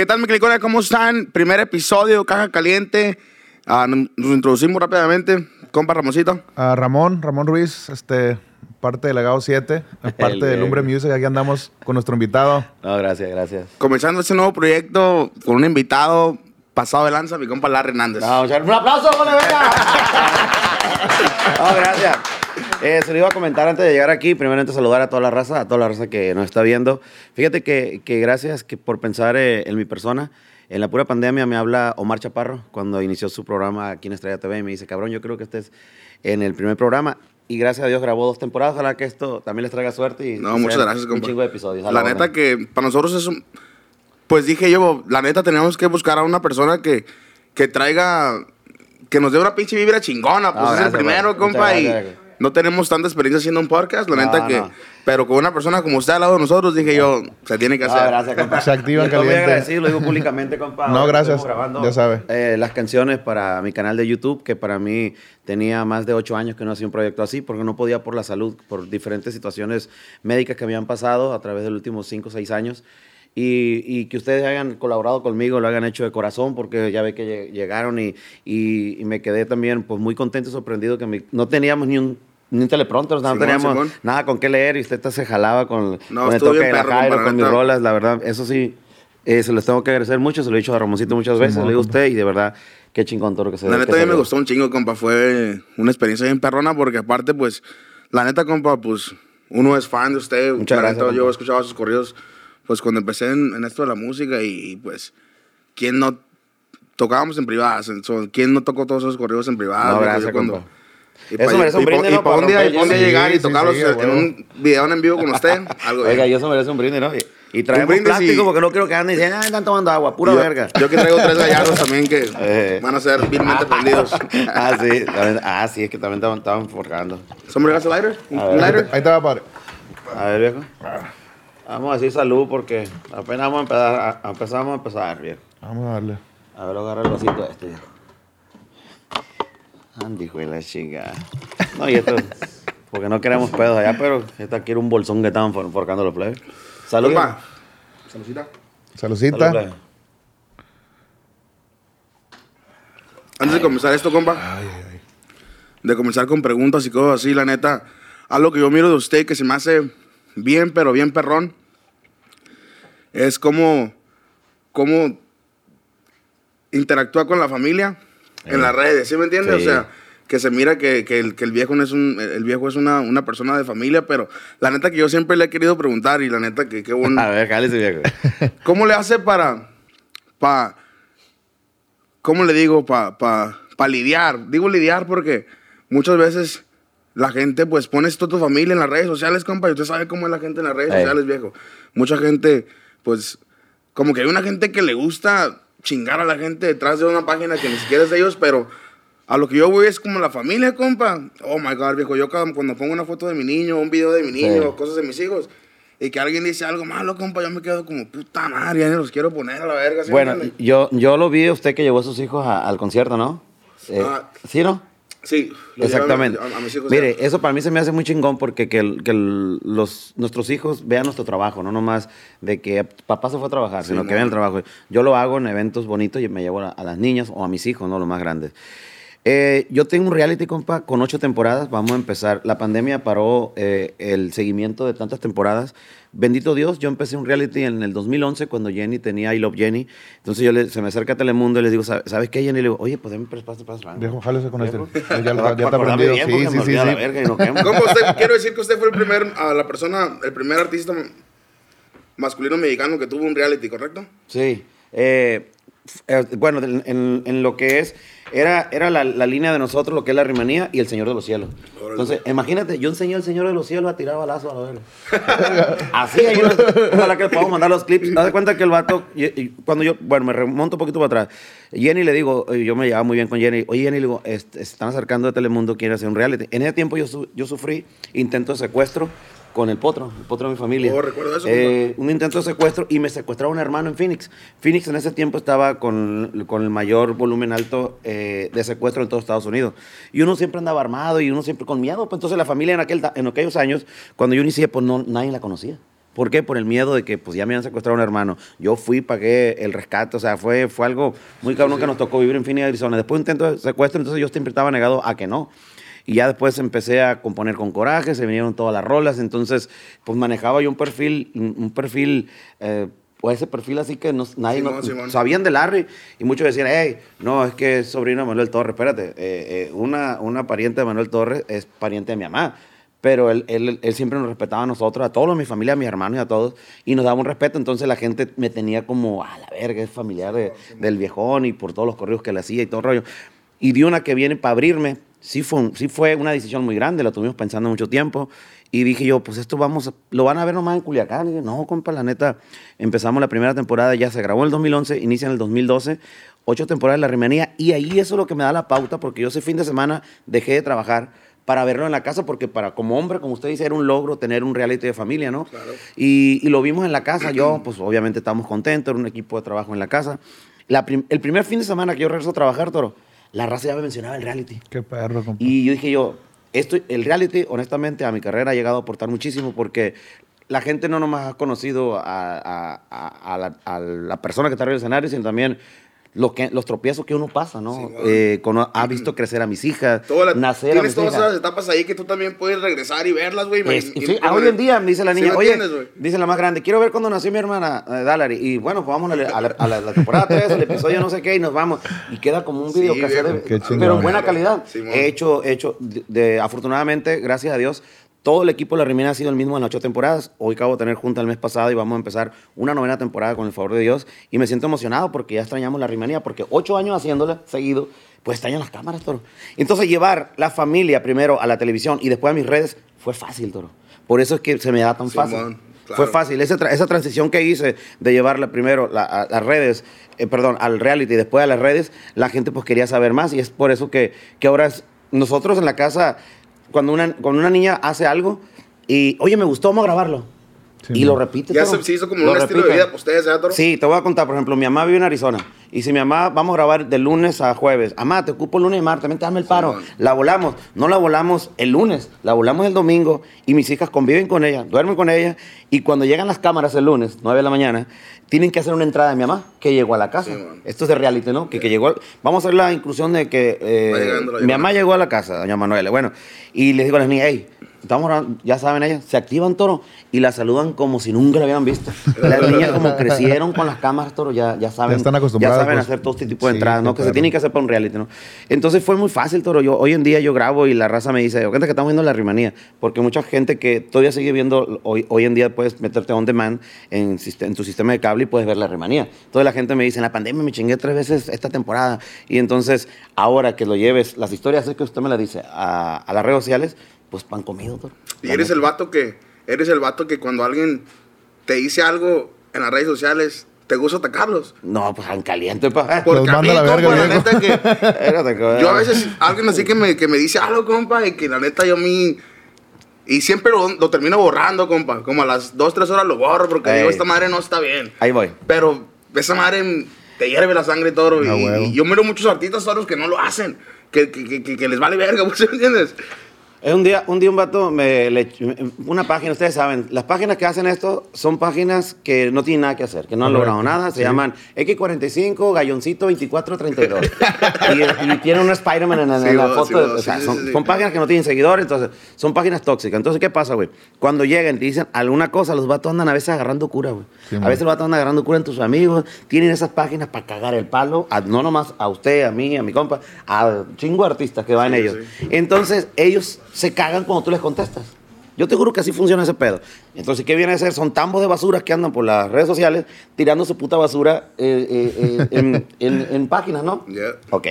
¿Qué tal, mi clicones? ¿Cómo están? Primer episodio, Caja Caliente. Ah, nos introducimos rápidamente. Compa Ramoncito. A Ramón, Ramón Ruiz, este, parte de Legado 7, parte El de Lumbre Music. Aquí andamos con nuestro invitado. No, gracias, gracias. Comenzando este nuevo proyecto con un invitado pasado de lanza, mi compa Larry Hernández. No, un aplauso, ¡Vale, venga! no, gracias. Eh, se lo iba a comentar antes de llegar aquí. Primeramente saludar a toda la raza, a toda la raza que nos está viendo. Fíjate que, que gracias que por pensar eh, en mi persona. En la pura pandemia me habla Omar Chaparro cuando inició su programa aquí en Estrella TV y me dice, cabrón, yo creo que estés en el primer programa. Y gracias a Dios grabó dos temporadas. Ojalá que esto también les traiga suerte. Y No, muchas gracias, Un compa. chingo de episodios. La orden. neta que para nosotros es un... Pues dije yo, la neta tenemos que buscar a una persona que, que traiga... Que nos dé una pinche vibra chingona. Pues No, es el gracias, primero, compa. Muchas Y gracias. No tenemos tanta experiencia haciendo un podcast. La No, neta que... no. Pero con una persona como usted al lado de nosotros, dije yo, se tiene que hacer. gracias, compa. Se activa estoy muy agradecido, lo digo públicamente, compa. No, gracias. grabando, Ya sabe. eh, las canciones para mi canal de YouTube, que para mí tenía más de ocho años que no hacía un proyecto así, porque no podía por la salud, por diferentes situaciones médicas que me habían pasado a través de los últimos cinco o seis años. Y, y que ustedes hayan colaborado conmigo, lo hayan hecho de corazón, porque ya ve que lle- llegaron y, y- y me quedé también pues, muy contento y sorprendido que mi- no teníamos ni un, ni un teleprompter, sea, no Simón, teníamos Simón. nada con qué leer y usted se jalaba con, No, con el toque de la Jairo, con mis neta. rolas, la verdad, eso sí, eh, se los tengo que agradecer mucho, se lo he dicho a Ramoncito muchas veces, Simón, le digo a usted y de verdad, qué chingón todo lo que se La neta, a mí me gustó un chingo, compa. Fue una experiencia bien perrona porque aparte, pues, la neta, compa, pues, uno es fan de usted. Muchas la gracias, neta, yo escuchaba sus corridos, pues, cuando empecé en, en esto de la música y, pues, ¿quién no tocábamos en privadas? en- so, ¿Quién no tocó todos esos corridos en privadas? No, gracias, Yo cuando- compa. Y Eso merece un y brindis, Y ¿no? para un Para día, y un llegar y tocarlos sí, en un video en vivo con usted, algo Oiga, bien. yo eso merece un brindis, ¿no? Y, y traemos brindis plástico y- porque no quiero que anden diciendo, ah, están tomando agua, pura yo, verga. Yo que traigo tres gallardos también que Eh. van a ser vilmente prendidos. ah, sí, también- ah, sí, es que también estaban, estaban forjando. ¿Somebody has a lighter? ¿Un lighter? Ahí te va, padre. A ver, viejo. Vamos a decir salud porque apenas vamos a empezar, a- empezamos a empezar, viejo. Vamos a darle. A ver, agarra el vasito este, viejo. Andy, de la chica. No, y esto, porque no queremos pedos allá, pero esta quiere un bolsón que estaban for- forcando los plebes. Salud. Compa, saludcita. Salud. Antes de comenzar esto, compa, de comenzar con preguntas y cosas así, la neta, algo que yo miro de usted que se me hace bien, pero bien perrón, es cómo, cómo interactúa con la familia en las redes, ¿sí me entiende? Sí. O sea, que se mira que, que el, que el viejo no es un, el viejo es una, una persona de familia, pero la neta que yo siempre le he querido preguntar y la neta que qué bueno. A ver, cállese, viejo. ¿Cómo le hace para, pa, cómo le digo, para pa, pa lidiar? Digo lidiar porque muchas veces la gente pues pone esto tu familia en las redes sociales, compa, y usted sabe cómo es la gente en las redes Ey. sociales, viejo. Mucha gente, pues, como que hay una gente que le gusta chingar a la gente detrás de una página que ni siquiera es de ellos, pero a lo que yo voy es como la familia, compa. Oh my God, viejo. Yo cuando pongo una foto de mi niño, un video de mi niño, Sí. cosas de mis hijos, y que alguien dice algo malo, compa, yo me quedo como puta madre, ya ni los quiero poner a la verga. ¿sí me Bueno, yo, yo lo vi usted que llevó a sus hijos a- al concierto, ¿no? Eh, Ah. ¿Sí, no? Sí, lo Exactamente. llevo A, a mis hijos. Mire, ya. eso para mí se me hace muy chingón porque que, el- que el- los, nuestros hijos vean nuestro trabajo, no nomás de que papá se fue a trabajar, sino que vean el trabajo. Yo lo hago en eventos bonitos y me llevo a, a las niñas o a mis hijos, ¿no? Los más grandes. Eh, yo tengo un reality, compa, con ocho temporadas. Vamos a empezar. La pandemia paró eh, el seguimiento de tantas temporadas. Bendito Dios, yo empecé un reality en el 2011 cuando Jenny tenía I Love Jenny. Entonces yo le- se me acerca a Telemundo y les digo, ¿sabes ¿sabes qué, Jenny? Le digo, oye, podemos pasar para Viejo, jálese con este. Ya, ya, ya está aprendido. bien, Sí, sí, me sí. la sí. verga y nos quedamos. ¿Cómo usted, quiero decir que usted fue el primer, a la persona, el primer artista masculino mexicano que tuvo un reality, ¿correcto? Sí. Eh, eh, bueno, en, en- lo que es, era, era la, la línea de nosotros, lo que es la rimanía y el Señor de los Cielos. Entonces, imagínate, yo enseñé al Señor de los Cielos a tirar balazo a la verga. Así, uno- ojalá que podamos mandar los clips. Haz de cuenta que el vato, cuando yo, bueno, me remonto un poquito para atrás. Jenny le digo, eh, yo me llevaba muy bien con Jenny. Oye, Jenny, le digo, "Est- se están acercando de Telemundo, quiere hacer un reality. En ese tiempo yo, yo sufrí intento de secuestro con el potro, el potro de mi familia. Oh, recuerdo eso, Eh, un intento de secuestro y me secuestraron un hermano en Phoenix. Phoenix en ese tiempo estaba con, con el mayor volumen alto eh, de secuestro en todo Estados Unidos. Y uno siempre andaba armado y uno siempre con miedo. Pues entonces la familia en, aquel, en aquellos años, cuando yo inicié, pues no, nadie la conocía. ¿Por qué? Por el miedo de que pues ya me habían secuestrado a un hermano. Yo fui, pagué el rescate, o sea, fue, fue algo muy cabrón que nos tocó vivir en Phoenix, Arizona. Después de un intento de secuestro, entonces yo siempre estaba negado a que no. Y ya después empecé a componer con coraje, se vinieron todas las rolas, entonces pues manejaba yo un perfil, un perfil, eh, o ese perfil así que no, nadie no- sabían de Larry y muchos decían, hey, no, es que es sobrino de Manuel Torres, espérate, eh, eh, una, una pariente de Manuel Torres es pariente de mi mamá. Pero él, él, él siempre nos respetaba a nosotros, a todos, a mi familia, a mis hermanos y a todos, y nos daba un respeto. Entonces la gente me tenía como, a la verga, es familiar de- del viejón y por todos los correos que le hacía y todo el rollo. Y de una que viene para abrirme, sí fue, un- sí fue una decisión muy grande, la tuvimos pensando mucho tiempo. Y dije yo, pues esto vamos, a- lo van a ver nomás en Culiacán. Y dije, no, compa, la neta, empezamos la primera temporada, ya se grabó en el 2011, inicia en el 2012, ocho temporadas de La Rimanía. Y ahí eso es lo que me da la pauta, porque yo ese fin de semana dejé de trabajar para verlo en la casa, porque para como hombre, como usted dice, era un logro tener un reality de familia, ¿no? Claro. Y, y lo vimos en la casa, yo, pues obviamente estábamos contentos, era un equipo de trabajo en la casa. La prim- el primer fin de semana que yo regreso a trabajar, Toro, la raza ya me mencionaba el reality. Qué perro, compa. Y yo dije yo, esto, el reality, honestamente, a mi carrera ha llegado a aportar muchísimo porque la gente no nomás ha conocido a, a- a- la, a la persona que está arriba del escenario, sino también lo que, los tropiezos que uno pasa, ¿no? Sí. Eh, cono- ha visto crecer a mis hijas, la- nacer a tienes mis todas hijas. esas etapas ahí que tú también puedes regresar y verlas, güey. Es- y- sí, y- hoy en día me dice la ¿Sí niña, oye, dice la más grande, quiero ver cuando nació mi hermana eh. Y bueno, pues vamos a la, a la- a la- la temporada 3, el episodio no sé qué, y nos vamos. Y queda como un video Qué chingón. pero en buena calidad. He hecho, he hecho, de, de- afortunadamente, gracias a Dios, todo el equipo de la Rimina ha sido el mismo en las ocho temporadas. Hoy acabo de tener junta el mes pasado y vamos a empezar una novena temporada con el favor de Dios. Y me siento emocionado porque ya extrañamos la rimanía, porque ocho años haciéndola seguido, pues extrañan las cámaras, Toro. Entonces llevar la familia primero a la televisión y después a mis redes fue fácil, Toro. Por eso es que se me da tan fácil. claro. Fue fácil. Esa, tra- esa transición que hice de llevarla primero la- a las redes, eh, perdón, al reality y después a las redes, la gente pues quería saber más y es por eso que, que ahora es- nosotros en la casa, cuando una, cuando una niña hace algo y, oye, me gustó, vamos a grabarlo. Sí, y lo man. repite. Ya se, se hizo como Lo un estilo de repite. vida para ustedes, ¿eh, Toro? Sí, te voy a contar, por ejemplo, mi mamá vive en Arizona. Y si mi mamá, vamos a grabar de lunes a jueves. Mamá, te ocupo lunes y martes, vente, dame el paro. Simón. la volamos. No la volamos el lunes, la volamos el domingo. Y mis hijas conviven con ella, duermen con ella. Y cuando llegan las cámaras el lunes, 9 de la mañana, tienen que hacer una entrada de mi mamá, que llegó a la casa. Simón. Esto es de reality, ¿no? Que, que llegó. Vamos a hacer la inclusión de que eh, mi mamá llegó a la casa, doña Manuela. Bueno, y les digo a las niñas, hey, estamos grabando", ya saben ellas, se activan toro y la saludan como si nunca la hubieran visto. Las niñas como crecieron con las cámaras toro, ya, ya saben. Ya están acostumbradas, Ya saben pues. hacer todo este tipo de Sí, entradas, ¿no? qué Que se tienen que hacer para un reality, ¿no? Entonces fue muy fácil, toro. Yo, hoy en día yo grabo y la raza me dice, cuenta que estamos viendo la rimanía. Porque mucha gente que todavía sigue viendo, hoy, hoy en día puedes meterte on demand en, en tu sistema de cable y puedes ver la rimanía. Toda la gente me dice, en la pandemia me chingué tres veces esta temporada. Y entonces, ahora que lo lleves, las historias es que usted me las dice a, a las redes sociales, pues pan comido, toro. Y La eres neta. el vato que, eres el vato que cuando alguien te dice algo en las redes sociales, te gusta atacarlos. No, pues en caliente, pa. Porque a mí, la verga, compa, la neta que yo a veces, alguien así que me, que me dice algo, compa, y que la neta yo a mí... Y siempre lo, lo termino borrando, compa. Como a las dos, tres horas lo borro porque Ey. digo, esta madre no está bien. Ahí voy. Pero esa madre te hierve la sangre y todo. Y, Ah, y yo miro muchos artistas toros que no lo hacen. Que, que, que- que- les vale verga, ¿sí me entiendes? Es un día, un día un vato me le, una página, ustedes saben, las páginas que hacen esto son páginas que no tienen nada que hacer, que no han Correcto, logrado nada, se sí. llaman X45, Galloncito 2432. y, y tienen un Spider-Man en, en Sí, la foto. sí, de- bo- o sea, son, páginas que no tienen seguidores, entonces son páginas tóxicas. Entonces, ¿qué pasa, güey? Cuando llegan y te dicen alguna cosa, los vatos andan a veces agarrando cura, güey. A veces los vatos andan agarrando cura en tus amigos, tienen esas páginas para cagar el palo, a- no nomás a usted, a mí, a mi compa, a chingo de artistas que van ellos. Entonces, ellos se cagan cuando tú les contestas. Yo te juro que así funciona ese pedo. Entonces, ¿qué viene a ser? Son tambos de basura que andan por las redes sociales tirando su puta basura eh, eh, eh, en, en- en páginas, ¿no? Yeah. Ok.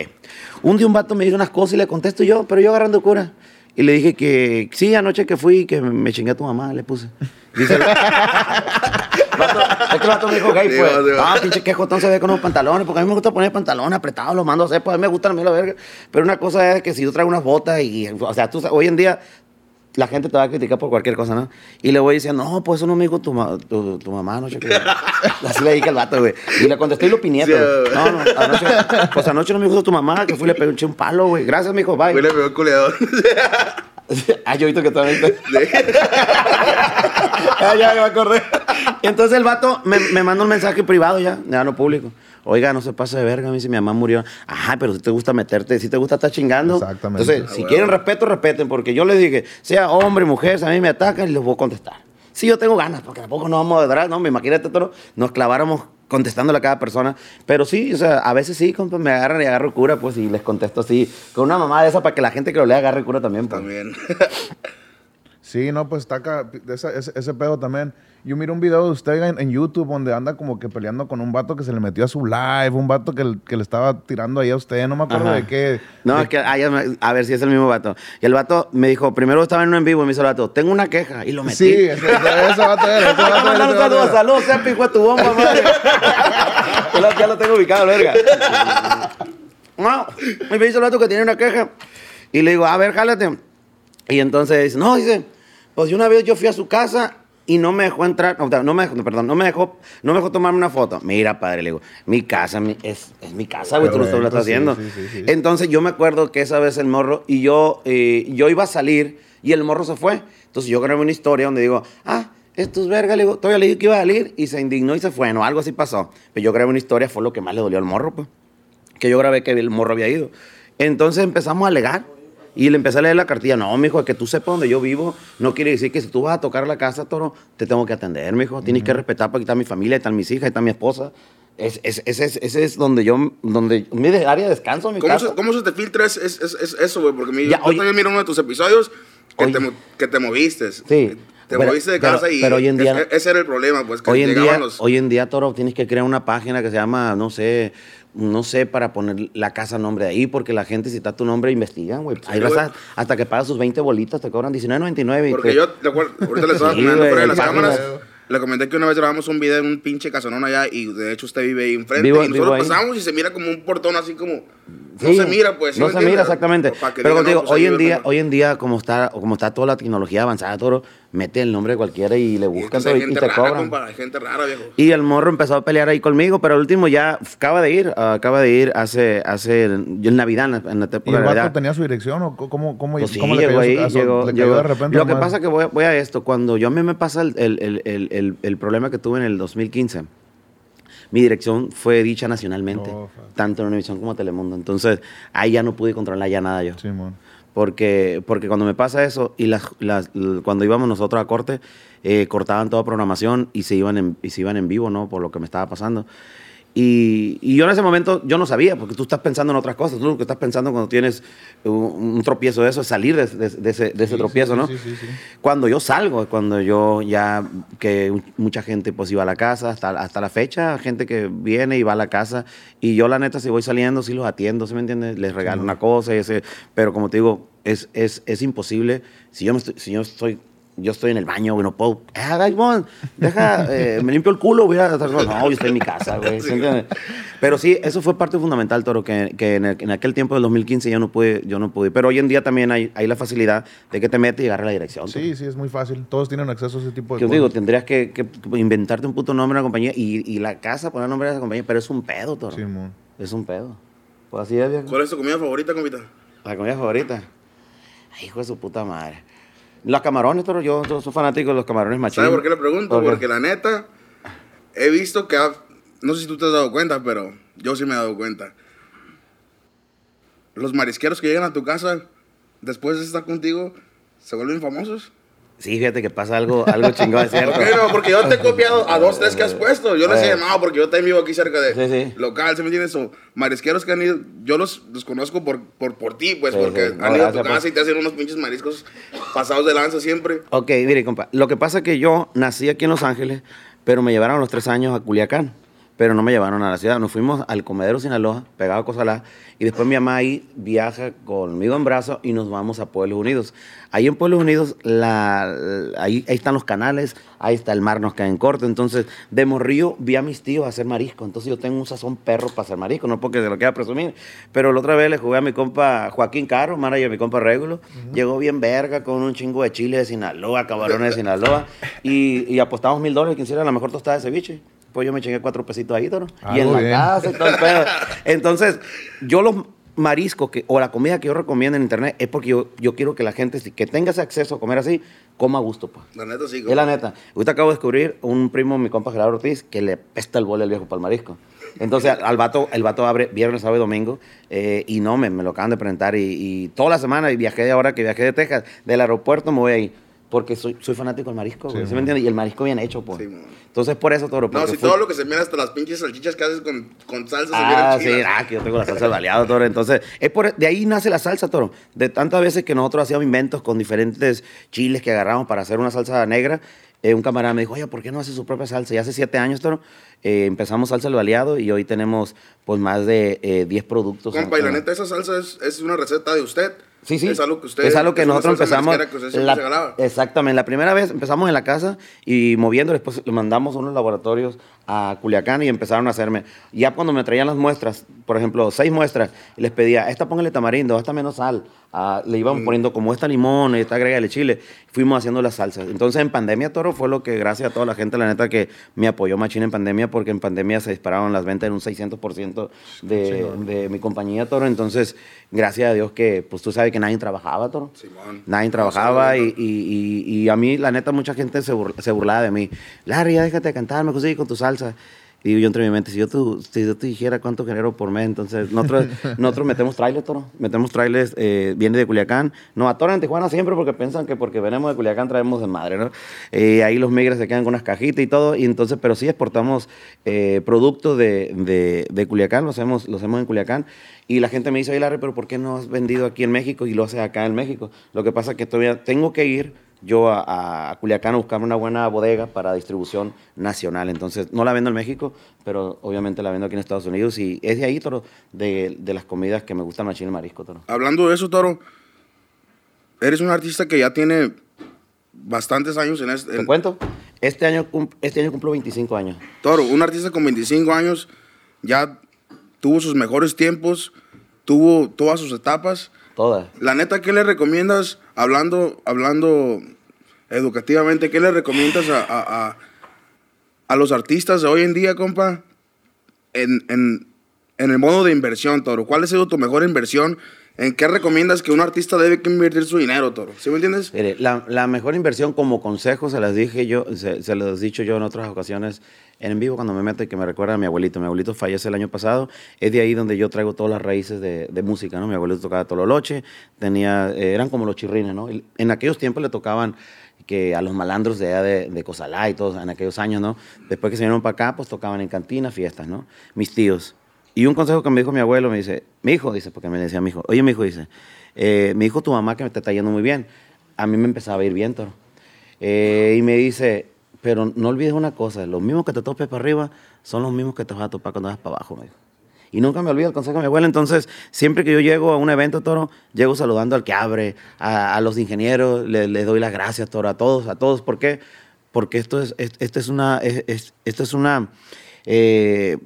Un día un vato me dice unas cosas y le contesto yo, pero yo agarrando cura. Y le dije que sí, anoche que fui, que me, chingué a tu mamá, le puse. Dice, el- Vato, es que el vato me dijo gay, pues. sí. Ah, pinche que jotón se ve con unos pantalones, porque a mí me gusta poner pantalones apretados, los mando a hacer, pues a mí me gustan a mí la verga. Pero una cosa es que si yo traigo unas botas y, o sea, tú, hoy en día la gente te va a criticar por cualquier cosa, ¿no? Y le voy diciendo, no, pues eso no me dijo tu, ma- tu, tu mamá, no sé qué. Así le dije al vato, güey. Y le contesté y lo pinieto. Sí, no, no, anoche, pues anoche no me gustó tu mamá, que fui y le pegué un, un palo, güey. Gracias, mijo, bye. Fui le pegó el culeador. ah, yo he visto que te... ya, ya me acordé. Y entonces el vato me, me manda un mensaje privado ya, ya no público. Oiga, no se pase de verga, a mí si mi mamá murió. Ajá, pero si te gusta meterte, si te gusta estar chingando. Exactamente. Entonces, Ah, si quieren respeto, respeten, porque yo les dije, sea hombre, mujer, si a mí me atacan, les voy a contestar. Sí, yo tengo ganas, porque tampoco nos vamos a dar, no, me imagínate, toro, nos claváramos contestándole a cada persona. Pero sí, o sea, a veces sí, compa, me agarran y agarro cura, pues, y les contesto así, con una mamá de esa para que la gente que lo lea agarre cura también, pues. También. Sí, no, pues está acá, esa- ese, ese pedo también. Yo miro un video de usted en, en YouTube donde anda como que peleando con un vato que se le metió a su live, un vato que, que le estaba tirando ahí a usted, no me acuerdo Ajá. de qué. No, de- es que, ah, a ver si es el mismo vato. Y el vato me dijo, primero estaba en un en vivo y me dijo el vato, tengo una queja. Y lo metí. Sí, ese, ese- vato era, ese a vato era, saludos, pijo de tu bomba, madre. ya, lo, tengo ubicado, verga. No, me dice el vato que tiene una queja. Y le digo, a ver, jálate. Y entonces dice, no, dice, pues una vez yo fui a su casa y no me dejó entrar, no, me dejó, perdón, no me dejó, no me dejó tomarme una foto. Mira, padre, le digo, mi casa mi- es, es mi casa, güey, tú lo, estás sí, haciendo. sí, sí, sí. Entonces yo me acuerdo que esa vez el morro y yo, eh, yo iba a salir y el morro se fue. Entonces yo grabé una historia donde digo, ah, estos verga, le digo, todavía le dije que iba a salir y se indignó y se fue, no, algo así pasó. Pero yo grabé una historia, fue lo que más le dolió al morro, pues. Que yo grabé que el morro había ido. Entonces empezamos a alegar. Y le empecé a leer la cartilla. No, mijo, que tú sepas dónde yo vivo, no quiere decir que si tú vas a tocar la casa, toro, te tengo que atender, mijo. Tienes que respetar porque está mi familia, están mis hijas, está mi esposa. Es- es- Ese es, ese es donde yo, donde mi área de descanso, mi ¿Cómo casa. se, ¿Cómo se te filtra es, es, es- es eso, güey? Porque mi- Ya, yo oye. también miro uno de tus episodios que, Oye. te, que te moviste. Sí. Te Pero- moviste de pero- casa y pero hoy en día- es- ese era el problema, pues, que Hoy en, día, los... hoy en día, Toro, tienes que crear una página que se llama, no sé, no sé, para poner la casa a nombre de ahí, porque la gente, si está tu nombre, investigan, güey. Ahí vas a- hasta que pagas sus 20 bolitas, te cobran $19.99. y Porque te- yo, ahorita le estaba Sí, fuera de las cámaras, le comenté que una vez grabamos un video en un pinche casonón allá y de hecho usted vive ahí enfrente Vivo- y nosotros ahí. pasamos y se mira como un portón así como... no Sí, se mira, pues. ¿sí No se entiendes? mira exactamente. Pero digan, contigo, no, pues, hoy en día, hoy en día, como está, como está toda la tecnología avanzada, Toro, mete el nombre de cualquiera y le Y buscan entonces todo hay y, y gente te rara, cobran. compa, hay gente rara, viejo. Y el morro empezó a pelear ahí conmigo, pero el último ya acaba de ir, ah, acaba de ir hace, hace en Navidad, en la- en la ¿Y época el vato Navidad. tenía su dirección o cómo, cómo, Pues sí, le llegó cayó, ahí, su- a su- llegó, le cayó llegó. de repente? Lo que pasa es que voy, a- voy a esto, cuando yo a mí me pasa el, el- el- el- el- el problema que tuve en el 2015, mi dirección fue dicha nacionalmente, Oh, tanto en Univisión como Telemundo. Entonces, ahí ya no pude controlar ya nada yo. Simón. Porque, porque cuando me pasa eso, y las, las- cuando íbamos nosotros a corte, eh, cortaban toda programación y se, iban en, y se iban en vivo, ¿no? Por lo que me estaba pasando. Y, y yo en ese momento, yo no sabía, porque tú estás pensando en otras cosas. Tú lo que estás pensando cuando tienes un, un tropiezo de eso es salir de, de- de ese, de ese Sí, tropiezo, sí, ¿no? sí, sí, sí. Cuando yo salgo, cuando yo ya, que mucha gente pues iba a la casa, hasta, hasta la fecha, gente que viene y va a la casa, y yo la neta si voy saliendo, sí los atiendo, ¿sí me entiendes? Les regalo una cosa, y ese, pero como te digo, es, es, es imposible, si yo, me estoy, si yo estoy... Yo estoy en el baño, güey, no puedo. Ah, Gaimón, deja, eh, me limpio el culo, voy a No, yo estoy en mi casa, güey. ¿sí? Pero sí, eso fue parte fundamental, Toro, que, que en, el- en aquel tiempo del 2015 yo no pude, yo no pude. Pero hoy en día también hay, hay la facilidad de que te metes y agarras la dirección. Toro. Sí, sí, es muy fácil. Todos tienen acceso a ese tipo de Yo cosas. digo, tendrías que, que inventarte un puto nombre a una compañía y, y la casa poner nombre a esa compañía, pero es un pedo, Toro. Simón. Es un pedo. Pues así es, viejo. ¿Cuál es tu comida favorita, compita? La comida favorita. Hijo de su puta madre. Los camarones, Toro, yo, yo soy fanático de los camarones machinos. ¿Sabes por qué le pregunto? Porque la neta, he visto que, ha- no sé si tú te has dado cuenta, pero yo sí me he dado cuenta. Los marisqueros que llegan a tu casa después de estar contigo se vuelven famosos. Sí, fíjate que pasa algo, algo chingón, es cierto. ¿Por qué no? Porque yo te he copiado a dos, tres que has puesto. Yo les he llamado porque yo también vivo aquí cerca de Sí, sí. local, ¿se me entiendes? O marisqueros que han ido, yo los, los conozco por, por, por ti, pues, Sí, porque han ido a tu casa pues. y te hacen unos pinches mariscos pasados de lanza siempre. Ok, mire, compa. Lo que pasa es que yo nací aquí en Los Ángeles, pero me llevaron a los tres años a Culiacán. Pero no me llevaron a la ciudad. Nos fuimos al comedero Sinaloa, pegado a Cozalá. Y después mi mamá ahí viaja conmigo en brazos y nos vamos a Pueblos Unidos. Ahí en Pueblos Unidos, la, ahí, ahí están los canales, ahí está el mar, nos cae en corto. Entonces, de morrillo vi a mis tíos hacer marisco. Entonces, yo tengo un sazón perro para hacer marisco, no porque se lo quiera presumir. Pero la otra vez le jugué a mi compa Joaquín Caro, manager de mi compa Régulo. Llegó bien verga con un chingo de chile de Sinaloa, camarones de Sinaloa. Y, y apostamos mil dólares que hiciera la mejor tostada de ceviche. Pues yo me chingué cuatro pesitos ahí, toro. y en la bien. casa y todo el pedo. Entonces, yo los marisco que, o la comida que yo recomiendo en internet es porque yo, yo quiero que la gente si- que tenga ese acceso a comer así, coma a gusto. Pues. La neta sí, Es la neta. Ahorita acabo de descubrir un primo, mi compa Gerardo Ortiz, que le pesta el bole al viejo para el marisco. Entonces, al vato, el vato abre viernes, sábado y domingo. eh, y no, me, me lo acaban de presentar. Y, y toda la semana, y viajé de ahora que viajé de Texas, del aeropuerto me voy ahí. Porque soy, soy fanático del marisco, güey, Sí, ¿sí me entiendes? Y el marisco bien hecho, pues. Sí. Entonces, por eso, Toro. No, si fui- todo lo que se mira hasta las pinches salchichas que haces con, con salsa Ah, se sí, miran ah, chidas. que yo tengo la salsa del baleado, Toro. Entonces, es por, de ahí nace la salsa, Toro. De tantas veces que nosotros hacíamos inventos con diferentes chiles que agarramos para hacer una salsa negra, eh, un camarada me dijo, oye, ¿por qué no hace su propia salsa? Y hace siete años, Toro, eh, empezamos salsa del baleado y hoy tenemos pues más de eh, 10 productos. Compa, y la neta, esa salsa es, es una receta de usted. Sí, sí. Es algo que usted. Es algo que nosotros empezamos. que la- exactamente. La primera vez empezamos en la casa y moviendo, después le mandamos a unos laboratorios a Culiacán y empezaron a hacerme. Ya cuando me traían las muestras, por ejemplo, seis muestras, y les pedía, esta póngale tamarindo, esta menos sal. ah, le Mm. íbamos poniendo como esta limón, esta agrégale chile. Fuimos haciendo las salsas. Entonces en pandemia, Toro, fue lo que gracias a toda la gente, la neta, que me apoyó machín en pandemia, porque en pandemia se dispararon las ventas en un 600% de, de mi compañía, Toro. Entonces, gracias a Dios que, pues tú sabes que nadie trabajaba, Toro. Simón. Nadie trabajaba y, la y- y- y a mí, la neta, mucha gente se, bur- se burlaba de mí. Larry, ya déjate de cantar, me conseguí con tu salsa. Y yo entre mi mente, si yo, tu- si yo te dijera cuánto genero por mes, entonces nosotros, nosotros metemos trailers, toro. Metemos trailers, eh, viene de Culiacán. Nos atoran en Tijuana siempre porque piensan que porque venimos de Culiacán traemos de madre, ¿no? Eh, ahí los migres se quedan con unas cajitas y todo. Y entonces, pero sí exportamos eh, productos de, de, de Culiacán, lo hacemos, lo hacemos en Culiacán. Y la gente me dice, oye, Larry, pero ¿por qué no has vendido aquí en México y lo haces acá en México? Lo que pasa es que todavía tengo que ir yo a, a Culiacán a buscar una buena bodega para distribución nacional. Entonces, no la vendo en México, pero obviamente la vendo aquí en Estados Unidos. Y es de ahí, Toro, de, de las comidas que me gustan machín el marisco, Toro. Hablando de eso, Toro, eres un artista que ya tiene bastantes años en este. ¿Te en- cuento? Este año, este año cumplo 25 años. Toro, un artista con 25 años ya tuvo sus mejores tiempos, tuvo todas sus etapas. Todas. La neta, ¿qué le recomiendas, hablando, hablando educativamente, qué le recomiendas a, a- a- los artistas de hoy en día, compa? En, en- en el modo de inversión, Toro. ¿Cuál ha sido tu mejor inversión? ¿En qué recomiendas que un artista debe invertir su dinero, Toro? ¿Sí me entiendes? Mire, la, mejor inversión como consejo se las dije yo, se, se los he dicho yo en otras ocasiones en vivo cuando me meto y que me recuerda a mi abuelito. Mi abuelito fallece el año pasado. Es de ahí donde yo traigo todas las raíces de, música, ¿no? Mi abuelito tocaba tololoche, tenía, eh, eran como los chirrines, ¿no? En aquellos tiempos le tocaban que a los malandros de allá de, de y todos en aquellos años, ¿no? Después que se vinieron para acá, pues tocaban en cantinas, fiestas, ¿no? Mis tíos. Y un consejo que me dijo mi abuelo, me dice, mi hijo, dice, porque me decía mi hijo, oye, mi hijo, dice, eh, mi hijo, tu mamá que me te está yendo muy bien. A mí me empezaba a ir bien, toro. Eh, y me dice, pero no olvides una cosa, los mismos que te topes para arriba son los mismos que te vas a topar cuando vas para abajo, me dijo. Y nunca me olvido el consejo de mi abuela. Entonces, siempre que yo llego a un evento, Toro, llego saludando al que abre, a, a los ingenieros, le- les doy las gracias, Toro, a todos, a todos. ¿Por qué? Porque esto es, es- esto es una, es- esto es una, eh,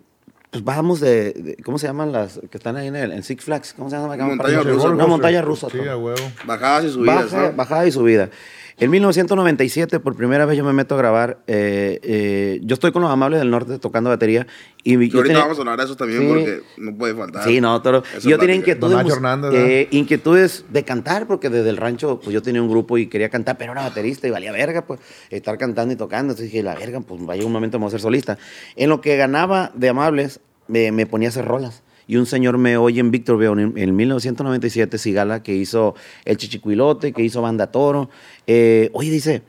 pues bajamos de, de- ¿cómo se llaman las que están ahí en, el, en Six Flags? ¿Cómo se llama? Montaña Para- rusa. Una montaña rusa. Sí, a huevo. Bajadas y subidas, Baja- ¿no? Bajada y subida. En 1997, por primera vez yo me meto a grabar. eh, eh, yo estoy con los Amables del Norte tocando batería. Y yo ahorita tenía- vamos a hablar de eso también Sí. porque no puede faltar. Sí, no, toro. Esa Yo tenía inquietudes, eh, inquietudes de cantar, porque desde el rancho, pues yo tenía un grupo y quería cantar, pero era baterista y valía verga, pues, estar cantando y tocando. Entonces dije, la verga, pues vaya un momento, vamos a ser solista. En lo que ganaba de amables, me, me ponía a hacer rolas. Y un señor me oye en Victorville en, en 1997, Sigala, que hizo El Chichicuilote, que hizo Banda Toro. Eh, oye, dice,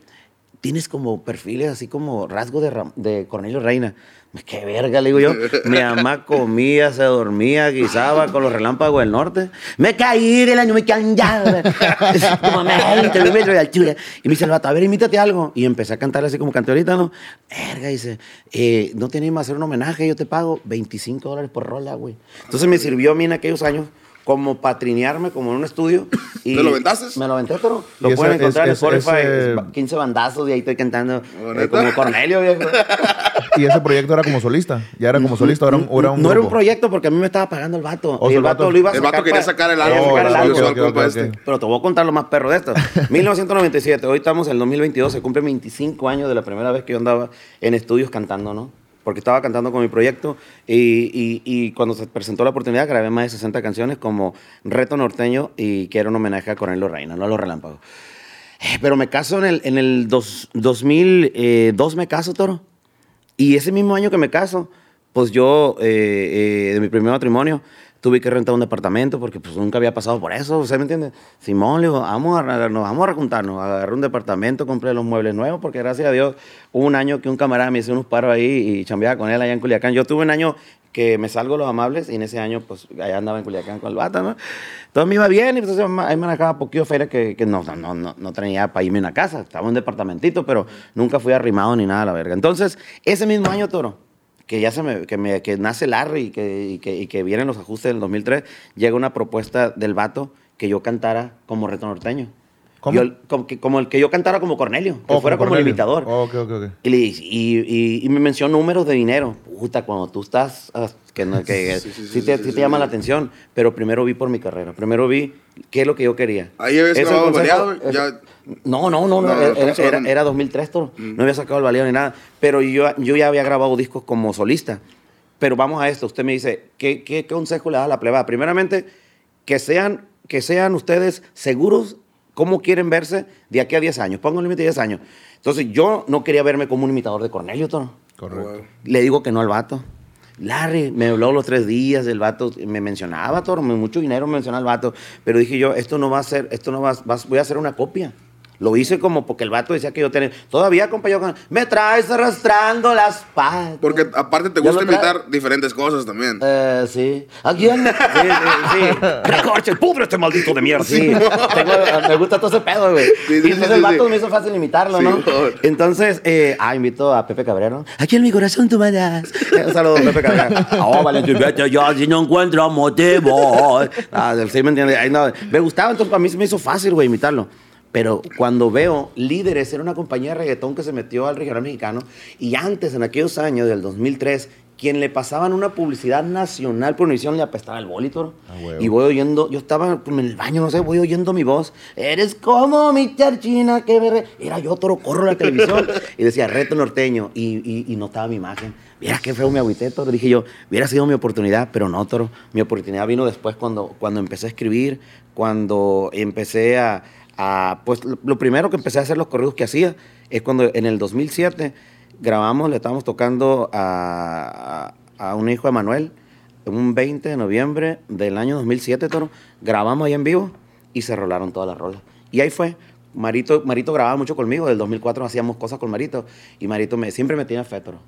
tienes como perfiles así como Ram- de Cornelio Reina. Qué verga, le digo yo. Mi mamá comía, se dormía, guisaba con los relámpagos del norte. Me caí del año, me caí ya. Como a 20 metros de altura. Y me dice a ver, imítate algo. Y empecé a cantar así como canté ahorita, ¿no? Verga, dice, eh, no tienes más hacer un homenaje, yo te pago 25 dólares por rola, güey. Entonces me sirvió a mí en aquellos años como patrinearme como en un estudio. Y ¿Te lo aventaste? Me lo aventé, pero Y lo ese- pueden encontrar es- en Spotify. ese- 15 bandazos y ahí estoy cantando ¿Oh, eh, como Cornelio, viejo. Y ese proyecto era como solista. Ya era como solista, era un, era un no era un grupo? proyecto porque a mí me estaba pagando el vato. O y sea, el el vato, vato- lo iba a El sacar vato quería sacar el álbum, el Oh, el álbum. ok, álbum, ok, compa ok, este. Pero te voy a contar lo más perro de esto. 1997, hoy estamos en el 2022, se cumplen 25 años de la primera vez que yo andaba en estudios cantando, ¿no? Porque estaba cantando con mi proyecto y, y- cuando se presentó la oportunidad grabé más de 60 canciones como Reto Norteño y que era un homenaje a Cornelio Reina, no a los relámpagos. Eh, Pero me caso en el, en el dos- 2002, me caso, Toro. Y ese mismo año que me caso, pues yo, eh, eh, de mi primer matrimonio, tuve que rentar un departamento porque pues nunca había pasado por eso, ¿usted me entiende? Simón, le digo, vamos a, nos vamos a rejuntarnos, agarré un departamento, compré los muebles nuevos, porque gracias a Dios hubo un año que un camarada me hizo unos paros ahí y chambeaba con él allá en Culiacán. Yo tuve un año que me salgo los amables y en ese año pues allá andaba en Culiacán con el bata, ¿no? Todo me iba bien y entonces ahí manejaba poquito feria que, que no, no, no, no, tenía para irme a una casa, estaba en un departamentito, pero nunca fui arrimado ni nada la verga. Entonces, ese mismo año, Toro, que ya se me, que, me, que nace Larry y que, y, que, y que vienen los ajustes del 2003, llega una propuesta del vato que yo cantara como reto norteño. ¿Cómo? Yo- como, que, como el que yo cantara como Cornelio, que Oh, fuera como el Cornelio. imitador. Oh, ok, ok, ok. Y, le y, y- y me mencionó números de dinero. Puta, cuando tú estás, ah, que, no- que sí, Sí, sí, sí, te, sí, sí sí, te llama sí. la atención, pero primero vi por mi carrera. Primero vi qué es lo que yo quería. Ahí habías el grabado variado, ya- No, no, no, no, No, era, era- era 2003, Toro. No había sacado el valeo ni nada. Pero yo, yo ya había grabado discos como solista. Pero vamos a esto. Usted me dice, ¿qué, qué consejo le da a la plebada? Primeramente, que sean, que sean ustedes seguros cómo quieren verse de aquí a 10 años. Pongo un límite de 10 años. Entonces, yo no quería verme como un imitador de Cornelio, Toro. Correcto. Le digo que no al vato. Larry, me habló los tres días, el vato me mencionaba, Toro, mucho dinero me mencionaba el vato, pero dije yo, esto no va a ser, esto no va, va- voy a hacer una copia. Lo hice como porque el vato decía que yo tenía, todavía, compa, yo, me traes arrastrando las patas. Porque aparte te gusta imitar diferentes cosas también. Eh, sí. ¿A quién? Sí, sí, sí. Recorche, el pudre este maldito de mierda. Sí. Tengo- me gusta todo ese pedo, güey. Sí, sí, y entonces sí, el vato sí. me hizo fácil imitarlo, Sí, ¿no? por. Entonces, eh, ah, invito a Pepe Cabrero. Aquí en mi corazón tú mandas. Un saludo, Pepe Cabrero. Oh, Valentín, vete ya si no encuentro motivo. Ah, sí, me entiendes. Ahí no, me gustaba, entonces para mí se me hizo fácil, güey, imitarlo. Pero cuando veo Líderes, era una compañía de reggaetón que se metió al regional mexicano, y antes, en aquellos años del 2003, quien le pasaban una publicidad nacional por Univisión le apestaba el bolito. Ah, y voy oyendo, yo estaba en el baño, no sé, voy oyendo mi voz. Eres como mi charchina que me... re-". Era yo, toro, corro a la televisión y decía reto norteño y, y, y notaba mi imagen. Mira qué feo me agüité, toro. Dije yo, hubiera sido mi oportunidad, pero no, toro. Mi oportunidad vino después cuando, cuando empecé a escribir, cuando empecé a, Pues lo, primero que empecé a hacer los corridos que hacía es cuando en el 2007 grabamos, le estábamos tocando a, a, a un hijo de Manuel, un 20 de noviembre del año 2007, toro. Grabamos ahí en vivo y se rolaron todas las rolas. Y ahí fue. Marito, Marito grababa mucho conmigo, del 2004 hacíamos cosas con Marito y Marito me, siempre me tenía fe, toro.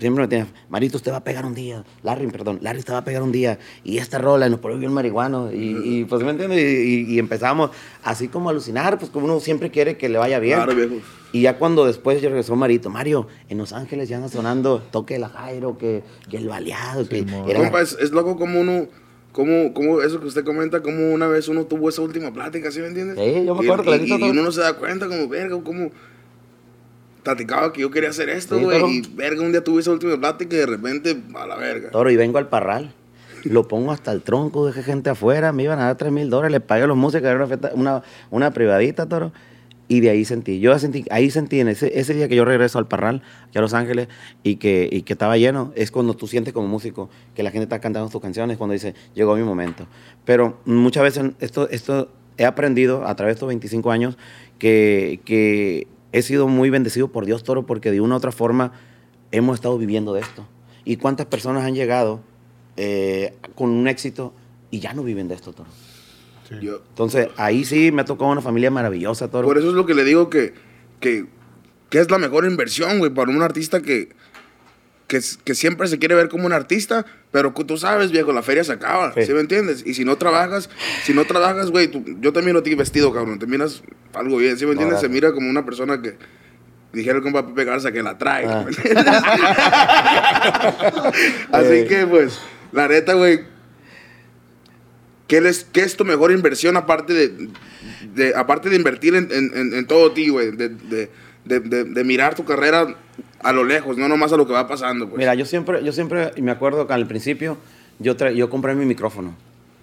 Siempre me tenía, Marito, usted va a pegar un día. Larry, perdón, Larry, usted va a pegar un día. Y esta rola, y nos pone bien marihuano. Y, y, pues, ¿me entiendes? Y, y- y empezamos así como a alucinar, pues como uno siempre quiere que le vaya bien. Claro, viejo. Y ya cuando después ya regresó Marito, Mario, en Los Ángeles ya anda sonando toque de la Jairo, que, que el baleado, que Simón. era- Compa, es, es loco como uno, como, como eso que usted comenta, como una vez uno tuvo esa última plática, ¿sí me entiendes? Sí, yo me Y- acuerdo, y, clarito, y, todo. uno no se da cuenta, como, verga, como platicaba que yo quería hacer esto, güey, y verga, un día tuve esa última plática y de repente, a la verga. Toro, y vengo al parral. Lo pongo hasta el tronco, dejé gente afuera, me iban a dar 3 mil dólares, le pagué a los músicos, era una, fiesta- una, una privadita, toro. Y de ahí sentí, yo sentí, ahí sentí en ese, ese día que yo regreso al parral, aquí a Los Ángeles, y que, y que estaba lleno, es cuando tú sientes como músico que la gente está cantando tus canciones, cuando dice, llegó mi momento. Pero muchas veces esto, esto he aprendido a través de estos 25 años que, que he sido muy bendecido por Dios, Toro, porque de una u otra forma hemos estado viviendo de esto. ¿Y cuántas personas han llegado eh, con un éxito y ya no viven de esto, Toro? Yo- Entonces, ahí sí me ha tocado una familia maravillosa, Toro. por eso es lo que le digo que, que, que es la mejor inversión, güey, para un artista que, que, que siempre se quiere ver como un artista, pero tú sabes, viejo, la feria se acaba, Sí. ¿sí, me entiendes? Y si no trabajas, si no trabajas, güey, yo te miro a ti vestido, cabrón, te miras algo bien, ¿sí me entiendes? se mira como una persona que, dijera el compa Pepe Garza, que la trae, Ah. ¿me entiendes? Así que, pues, la neta, güey, ¿qué, les- qué es tu mejor inversión aparte de, de- aparte de invertir en, en- en- en todo ti, güey? De- de- de mirar tu carrera a lo lejos, no nomás a lo que va pasando, pues. Mira, yo siempre, yo siempre y me acuerdo que al principio yo, tra- yo compré mi micrófono.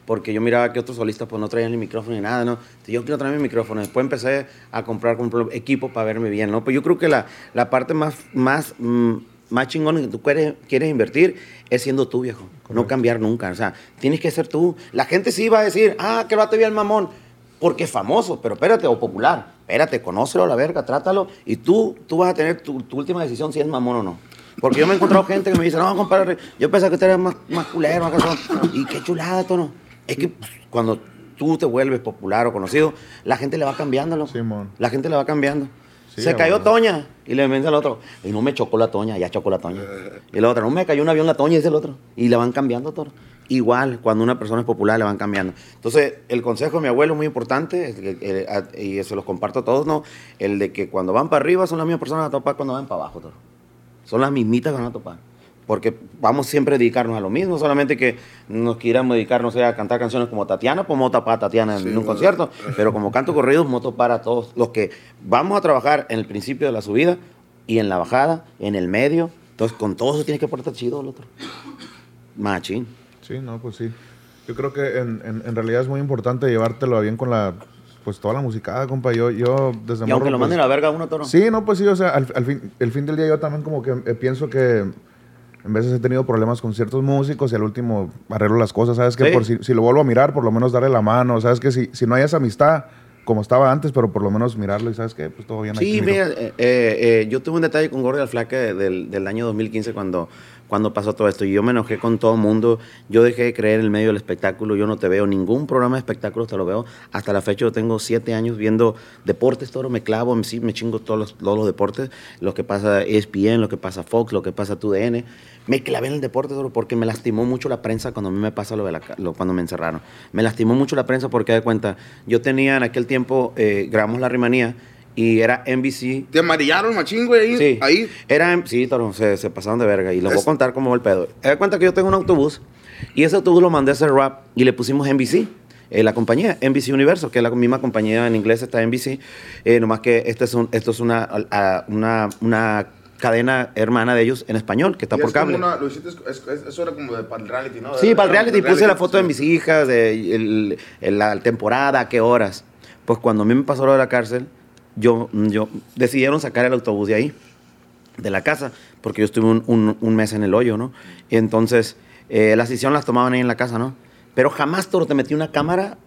Porque yo miraba que otros solistas pues no traían ni micrófono ni nada, ¿no? Entonces, yo quiero traer mi micrófono. Después empecé a comprar ejemplo, equipo para verme bien, ¿no? Pues yo creo que la, la parte más, más, mm, más chingón que tú quieres, quieres invertir es siendo tú, viejo. No cambiar nunca. O sea, tienes que ser tú. La gente sí va a decir, ah, que va te el mamón, porque es famoso, pero espérate, o popular. Espérate, conócelo a la verga, trátalo, y tú, tú vas a tener tu, tu última decisión si es mamón o no. Porque yo me he encontrado gente que me dice, no, compadre, yo pensaba que usted era más, más culero, más casón. Y qué chulada, tono. Es que pues, cuando tú te vuelves popular o conocido, la gente le va cambiando. Simón. La gente le va cambiando. Sí, Se cayó. Toña y le vence al otro. Y no me chocó la Toña, ya chocó la Toña. Y la otra, no me cayó un avión la Toña, dice el otro. Y le van cambiando todo. Igual, cuando una persona es popular, le van cambiando. Entonces, el consejo de mi abuelo es muy importante, eh, y se los comparto a todos, ¿no? El de que cuando van para arriba son las mismas personas a topar cuando van para abajo, toro. Son las mismitas que van a topar. Porque vamos siempre a dedicarnos a lo mismo, solamente que nos quieramos dedicar, no sé, a cantar canciones como Tatiana, pues vamos a topar a Tatiana en Sí, un bueno. concierto. Pero como canto corridos, vamos a topar a todos los que vamos a trabajar en el principio de la subida y en la bajada, en el medio. Entonces, con todo eso tienes que portar chido el otro. Machín. Sí, no, pues sí. Yo creo que en, en, en realidad es muy importante llevártelo bien con la, pues toda la musicada, compa. Yo, yo desde Y aunque morro, lo pues, manden a la verga uno, toro. Sí, no, pues sí, o sea, al, al fin, el fin del día yo también como que eh, pienso que en veces he tenido problemas con ciertos músicos y al último arreglo las cosas, ¿sabes? Que Sí. por si, si lo vuelvo a mirar, por lo menos darle la mano, ¿sabes? Que si, si no hay esa amistad como estaba antes, pero por lo menos mirarlo y ¿sabes qué? Pues todo bien Sí, mira, eh, eh, yo tuve un detalle con Gordy al Flaque del, del año 2015 cuando, cuando pasó todo esto. Y yo me enojé con todo el mundo. Yo dejé de creer en el medio del espectáculo. Yo no te veo ningún programa de espectáculos, te lo veo. Hasta la fecha yo tengo siete años viendo deportes, todo. Me clavo, me, sí, me chingo todos los, todos los deportes. Lo que pasa E ESPN, lo que pasa Fox, lo que pasa TUDN. Me clavé en el deporte, porque me lastimó mucho la prensa cuando a mí me pasa lo de la, lo, cuando me encerraron. Me lastimó mucho la prensa porque, de cuenta, yo tenía en aquel tiempo, eh, grabamos La Rimanía y era NBC Te amarillaron, machín, güey, ahí. Sí. ahí. Era, sí, toro, se, se pasaron de verga. Y les voy a Es- contar cómo va el pedo. Das cuenta que yo tengo un autobús y ese autobús lo mandé a hacer rap y le pusimos NBC. eh, la compañía, NBC Universo, que es la misma compañía en inglés, está NBC. Eh, nomás que este es un, esto es una, a- una, una cadena hermana de ellos en español, que está Y por es como cable. una- lo hiciste, es- es- eso era como de, para el reality, ¿no? Sí, para el reality puse la foto de mis hijas, de el- el- la temporada, a qué horas. Pues cuando a mí me pasó lo de la cárcel, yo, yo decidieron sacar el autobús de ahí, de la casa, porque yo estuve un, un- un mes en el hoyo, ¿no? Y entonces eh, las decisiones las tomaban ahí en la casa, ¿no? Pero jamás, Toro, te metí una cámara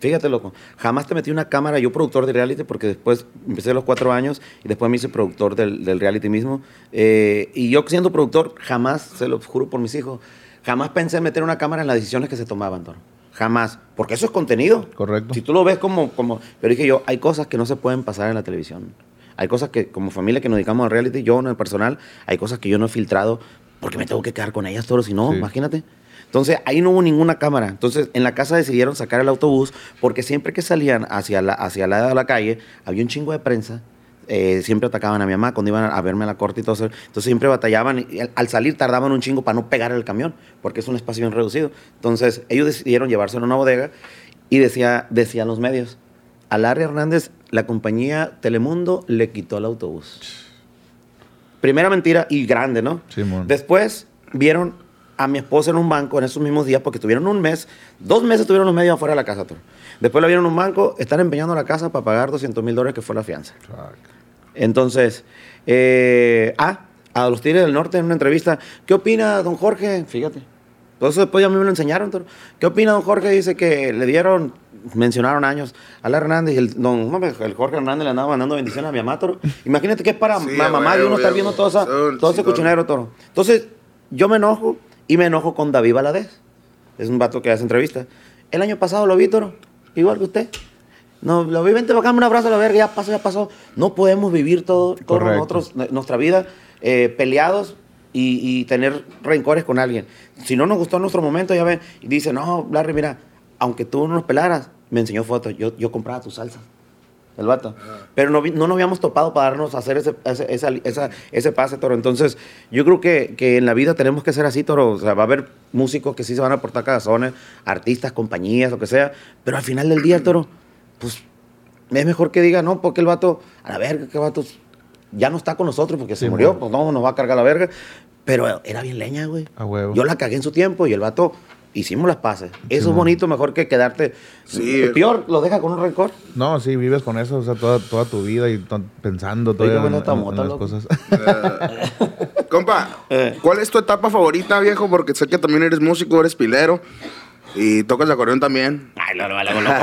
Fíjate, loco, jamás te metí una cámara, yo productor de reality, porque después empecé a los cuatro años y después me hice productor del, del reality mismo. Eh, y yo siendo productor, jamás, se lo juro por mis hijos, jamás pensé en meter una cámara en las decisiones que se tomaban, Toro. Jamás, porque eso es contenido. Correcto. Si tú lo ves como, como... Pero dije yo, hay cosas que no se pueden pasar en la televisión. Hay cosas que, como familia que nos dedicamos al reality, yo en el personal, hay cosas que yo no he filtrado porque me tengo que quedar con ellas, Toro, si no, Sí. imagínate. Entonces, ahí no hubo ninguna cámara. Entonces, en la casa decidieron sacar el autobús porque siempre que salían hacia la, hacia la de la calle, había un chingo de prensa. eh, siempre atacaban a mi mamá cuando iban a verme a la corte y todo eso. Entonces, siempre batallaban y al, al salir tardaban un chingo para no pegar el camión porque es un espacio bien reducido. Entonces, ellos decidieron llevárselo a una bodega y decía, decían los medios, a Larry Hernández, la compañía Telemundo le quitó el autobús. Primera mentira y grande, ¿no? Simón. Después vieron a mi esposa en un banco en esos mismos días porque tuvieron un mes, dos meses tuvieron los medios afuera de la casa. Toro. Después la vieron en un banco, están empeñando la casa para pagar 200 mil dólares que fue la fianza. Entonces, eh, ah, a los Tigres del Norte en una entrevista, ¿qué opina don Jorge? Fíjate. Todo eso después ya a mí me lo enseñaron. toro. ¿Qué opina don Jorge? Dice que le dieron, mencionaron años, a la Hernández y el, don, el Jorge Hernández le andaba mandando bendiciones a mi mamá, toro. Imagínate que es para Sí, la mamá de uno estar viendo todo, esa- todo ese cochinero, toro. Entonces, yo me enojo y me enojo con David Valadez. Es un vato que hace entrevistas. El año pasado lo vi, toro, igual que usted. No, lo vi, vente para acá, un abrazo a la verga, ya pasó, ya pasó. No podemos vivir todo, todos nosotros, nuestra vida, eh, peleados y, y tener rencores con alguien. Si no nos gustó nuestro momento, ya ven, y dice, no, Larry, mira, aunque tú no nos pelaras, me enseñó fotos, yo, yo compraba tus salsas. El vato. Pero no, no nos habíamos topado para darnos a hacer ese, ese, esa- esa- ese pase, Toro. Entonces, yo creo que, que en la vida tenemos que ser así, Toro. O sea, va a haber músicos que sí se van a aportar cagazones, artistas, compañías, lo que sea. Pero al final del día, Toro, pues es mejor que diga, no, porque el vato, a la verga, que vato, ya no está con nosotros porque se Sí, murió, mo. pues no, nos va a cargar la verga. Pero era bien leña, güey. A huevo. Yo la cagué en su tiempo y el vato hicimos las paces. Eso es bonito, mejor que quedarte. Sí. Peor, lo deja con un rencor. No, sí, vives con eso, o sea, toda, toda tu vida y pensando Oiga, en, en- en las cosas. Compa, Eh. ¿cuál es tu etapa favorita, viejo? Porque sé que también eres músico, eres pilero y tocas el acordeón también. Ay, no, no, vale, loco.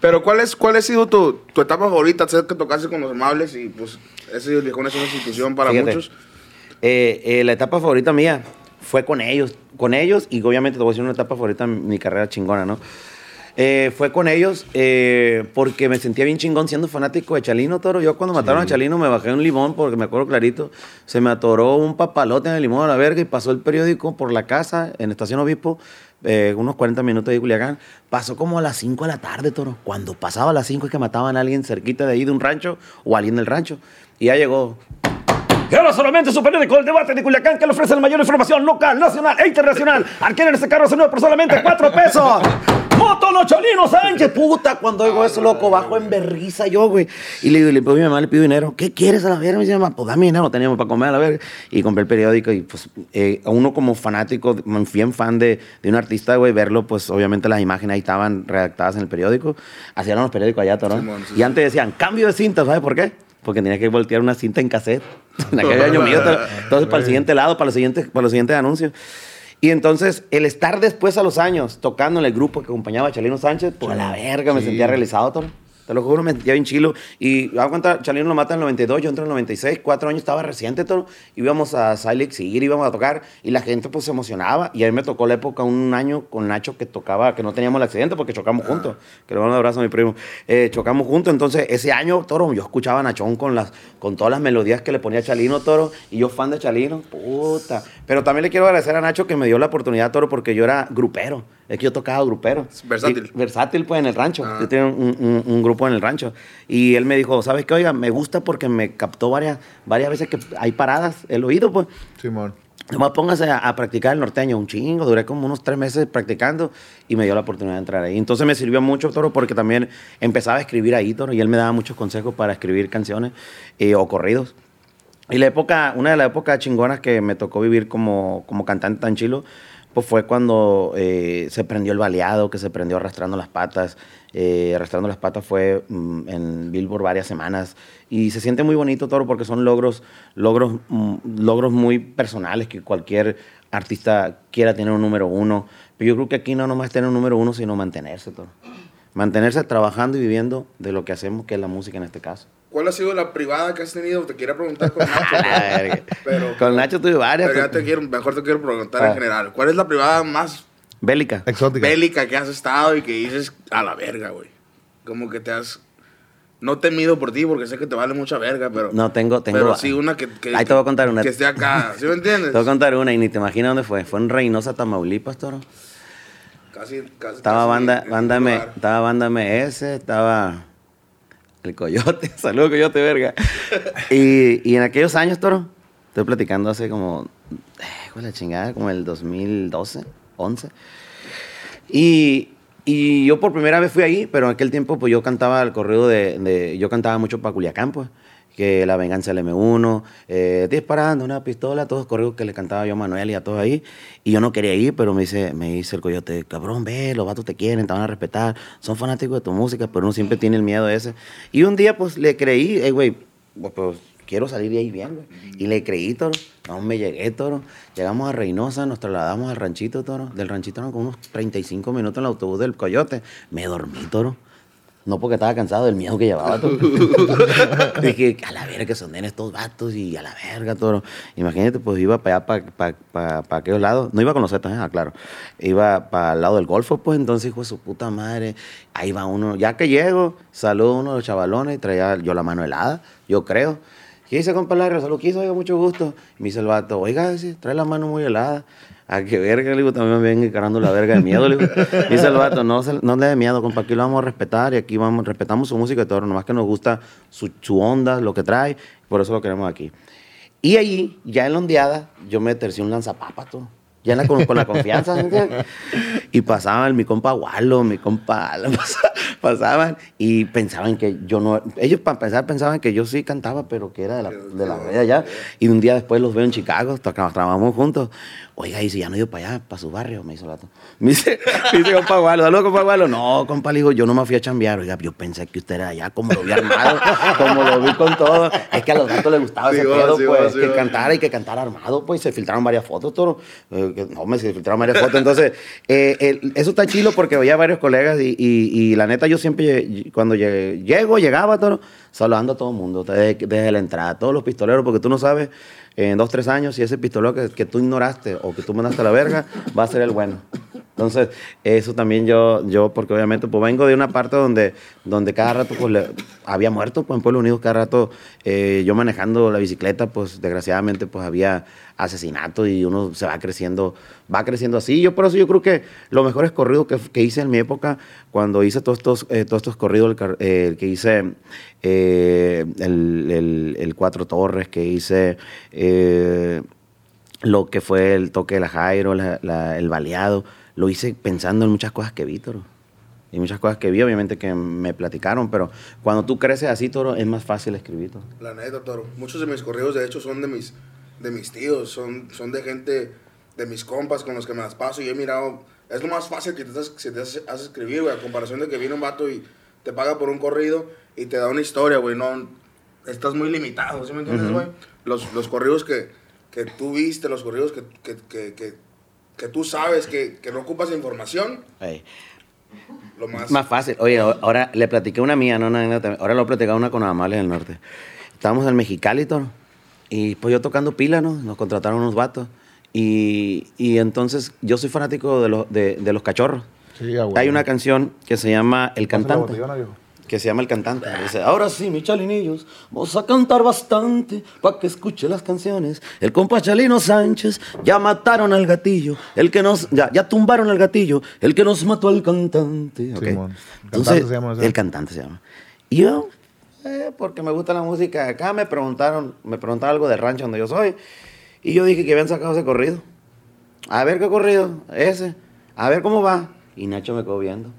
Pero ¿cuál, es, cuál ha sido tu, tu etapa favorita? Sé que tocaste con los amables y pues ese viejón es una institución para Fíjate. muchos. Eh, eh, la etapa favorita mía fue con ellos. Con ellos, y obviamente te voy a decir una etapa favorita en mi carrera chingona, ¿no? Eh, fue con ellos eh, porque me sentía bien chingón siendo fanático de Chalino Toro. Yo cuando mataron a Chalino me bajé un limón porque me acuerdo clarito. Se me atoró un papalote en el limón a la verga y pasó el periódico por la casa en Estación Obispo, eh, unos 40 minutos de Culiacán. Pasó como a las 5 de la tarde, Toro. Cuando pasaba a las 5 es que mataban a alguien cerquita de ahí de un rancho o a alguien del rancho. Y ya llegó y ahora solamente su periódico, el debate de Culiacán, que le ofrece la mayor información local, nacional e internacional. Adquieren este carro nuevo por solamente cuatro pesos. Moto Los Cholino Sánchez. Puta, cuando oigo eso, loco, bajo en berriza yo, güey. Y le digo, le pido a mi mamá, le pido dinero. ¿Qué quieres a la verga? Me dice, mamá, pues dame dinero, teníamos para comer a la verga. Y compré el periódico y pues eh, a uno como fanático, bien fan de, de un artista, güey, verlo, pues obviamente las imágenes ahí estaban redactadas en el periódico. Hacían los periódicos allá, Torón. Simón, sí, y antes decían, cambio de cinta, ¿sabes por qué? Porque tenía que voltear una cinta en cassette. En aquel año mío. Entonces, para el siguiente lado, para los siguientes, para los siguientes anuncios. Y entonces, el estar después a los años tocando en el grupo que acompañaba a Chalino Sánchez, por la verga, me Sí. sentía realizado, Toro. Te lo juro, me sentía bien chilo. Y a cuenta, Chalino lo mata en el 92, yo entro en el 96, cuatro años estaba reciente, Toro. Íbamos a Silix seguir, íbamos a tocar y la gente pues se emocionaba. Y ahí me tocó la época, un año con Nacho que tocaba, que no teníamos el accidente porque chocamos juntos. Que le mando un abrazo a mi primo. Eh, chocamos juntos, entonces ese año, Toro, yo escuchaba a Nachón con, las, con todas las melodías que le ponía Chalino, Toro. Y yo fan de Chalino, puta. Pero también le quiero agradecer a Nacho que me dio la oportunidad, Toro, porque yo era grupero. Es que yo tocaba grupero. Versátil. Y- versátil, pues, en el rancho. Ah. Yo tenía un, un- un grupo en el rancho. Y él me dijo, ¿sabes qué? Oiga, me gusta porque me captó varias, varias veces que hay paradas el oído, pues. Simón. Nomás póngase a, a practicar el norteño, un chingo. Duré como unos tres meses practicando y me dio la oportunidad de entrar ahí. Entonces me sirvió mucho, Toro, porque también empezaba a escribir ahí, Toro, y él me daba muchos consejos para escribir canciones eh, o corridos. Y la época, una de las épocas chingonas que me tocó vivir como, como cantante tan chilo, pues fue cuando eh, se prendió el baleado, que se prendió arrastrando las patas. Eh, arrastrando las patas fue mm, en Billboard varias semanas. Y se siente muy bonito, Toro, porque son logros, logros, mm, logros muy personales que cualquier artista quiera tener un número uno. Pero yo creo que aquí no nomás tener un número uno, sino mantenerse, Toro. Mantenerse trabajando y viviendo de lo que hacemos, que es la música en este caso. ¿Cuál ha sido la privada que has tenido? Te quería preguntar con Nacho. Verga. pero, Con Nacho tuve varias. pero ya te quiero, mejor te quiero preguntar Ah. en general. ¿Cuál es la privada más Bélica. Exótica. bélica que has estado y que dices a la verga, güey? Como que te has... No temido por ti porque sé que te vale mucha verga, pero... No, tengo, tengo. Pero sí una que... que Ahí te voy a contar una. Que esté acá, ¿sí me entiendes? Te voy a contar una y ni te imaginas dónde fue. Fue en Reynosa, Tamaulipas, toro. Casi, casi... Estaba casi banda, en banda, un me, estaba banda MS, estaba el Coyote. Saludos, Coyote, verga. y, y en aquellos años, toro, estoy platicando hace como, eh, ¿cuál es la chingada? Como el 2012, 11. Y, y yo por primera vez fui ahí, pero en aquel tiempo pues yo cantaba el corrido de, de- yo cantaba mucho para Culiacán, pues, que La Venganza del M1, eh, disparando una pistola, todos los corridos que le cantaba yo a Manuel y a todos ahí. Y yo no quería ir, pero me dice, me dice el coyote, cabrón, ve, los vatos te quieren, te van a respetar, son fanáticos de tu música, pero uno siempre tiene el miedo ese. Y un día pues le creí, eh, güey, pues, pues, quiero salir de ahí bien, güey. Y le creí, toro. No me llegué, toro. Llegamos a Reynosa, nos trasladamos al ranchito, toro. Del ranchito eran como unos 35 minutos en el autobús del Coyote. Me dormí, toro. No porque estaba cansado del miedo que llevaba, toro. Dije, a la verga que son nenes estos vatos y a la verga, toro. Imagínate, pues iba para allá, para pa, pa, pa aquellos lados. No iba con los Zetas, ¿eh? ah, claro. Iba para el lado del Golfo, pues entonces, hijo de su puta madre. Ahí va uno. Ya que llego, saludo a uno de los chavalones y traía yo la mano helada, yo creo. ¿Qué dice, compa Larry? Salud, quiso, oiga, mucho gusto. Me dice el vato, oiga, trae la mano muy helada. A que verga, le digo, también me ven encarando la verga de miedo, le digo. Dice el vato, no, no le dé miedo, compa, aquí lo vamos a respetar y aquí vamos, respetamos su música y todo, nomás que nos gusta su, su onda, lo que trae, por eso lo queremos aquí. Y allí, ya en la ondeada, yo me tercí un lanzapapas, todo. Ya la- con, con la confianza, ¿me entiendes? Y pasaban mi compa Walo, mi compa Alan, pasaban y pensaban que yo no... Ellos para empezar pensaban que yo sí cantaba, pero que era de la, de la red allá. Y un día después los veo en Chicago, trabajamos juntos. Oiga, y si ya no he ido para allá, para su barrio, me dice el vato. Me dice, me dice compa Gualo, saludos, compa Gualo. No, compa, le digo, yo no me fui a chambear. Oiga, yo pensé que usted era allá, como lo vi armado, como lo vi con todo. Es que a los gatos les gustaba Sí, ese va, pedo, sí, va, pues, sí, que va. cantara y que cantara armado, pues, se filtraron varias fotos, todo. Eh, no, me se filtraron varias fotos. Entonces, eh, eso está chido porque veía varios colegas y, y- y la neta, yo siempre, lle- cuando llego, llegaba, todo, saludando a todo el mundo, desde, desde la entrada, todos los pistoleros, porque tú no sabes en dos, tres años si ese pistolero que, que tú ignoraste o que tú mandaste a la verga va a ser el bueno. Entonces, eso también yo, yo porque obviamente pues vengo de una parte donde, donde cada rato pues le- había muerto, pues en Pueblo Unido cada rato eh, yo manejando la bicicleta, pues desgraciadamente pues había asesinato y uno se va creciendo, va creciendo así. Yo por eso yo creo que los mejores corridos que, que hice en mi época, cuando hice todos estos, eh, todos estos corridos, el, eh, que hice eh, el, el- Cuatro Torres, que hice... eh, lo que fue el toque de la Jairo, el baleado, lo hice pensando en muchas cosas que vi, Toro. Y muchas cosas que vi, obviamente, que me platicaron, pero cuando tú creces así, Toro, es más fácil escribir, Toro. La neta, Toro. Muchos de mis correos, de hecho, son de mis, de mis tíos, son, son de gente, de mis compas con los que me las paso y he mirado. Es lo más fácil que te, que te haces escribir, güey, a comparación de que viene un vato y te paga por un corrido y te da una historia, güey. No, estás muy limitado, ¿sí me entiendes, güey? los, los corridos que, que tú viste, los corridos que, que, que, que, tú sabes que, que no ocupas información, Ey. lo más... Más fácil. Oye, ahora le platiqué una mía, no una Ahora lo he platicado una con Amales del Norte. Estábamos en Mexicali, Toro. Y pues yo tocando pila, ¿no? Nos contrataron unos vatos. Y, y entonces yo soy fanático de los, de, de los cachorros. Sí, güey. Hay una canción que se llama El Pásale la Cantante. botellona. Que se llama El Cantante. Dice, ahora sí, mi chalinillos, vamos a cantar bastante para que escuche las canciones. El compa Chalino Sánchez, ya mataron al gatillo, el que nos, ya, ya tumbaron al gatillo, el que nos mató al cantante. ¿ok? Simón. El Entonces, Cantante se llama. El Cantante se llama. Y yo, eh, porque me gusta la música, acá me preguntaron, me preguntaron algo de rancho donde yo soy, y yo dije que habían sacado ese corrido. A ver qué corrido, ese. A ver cómo va. Y Nacho me quedó viendo.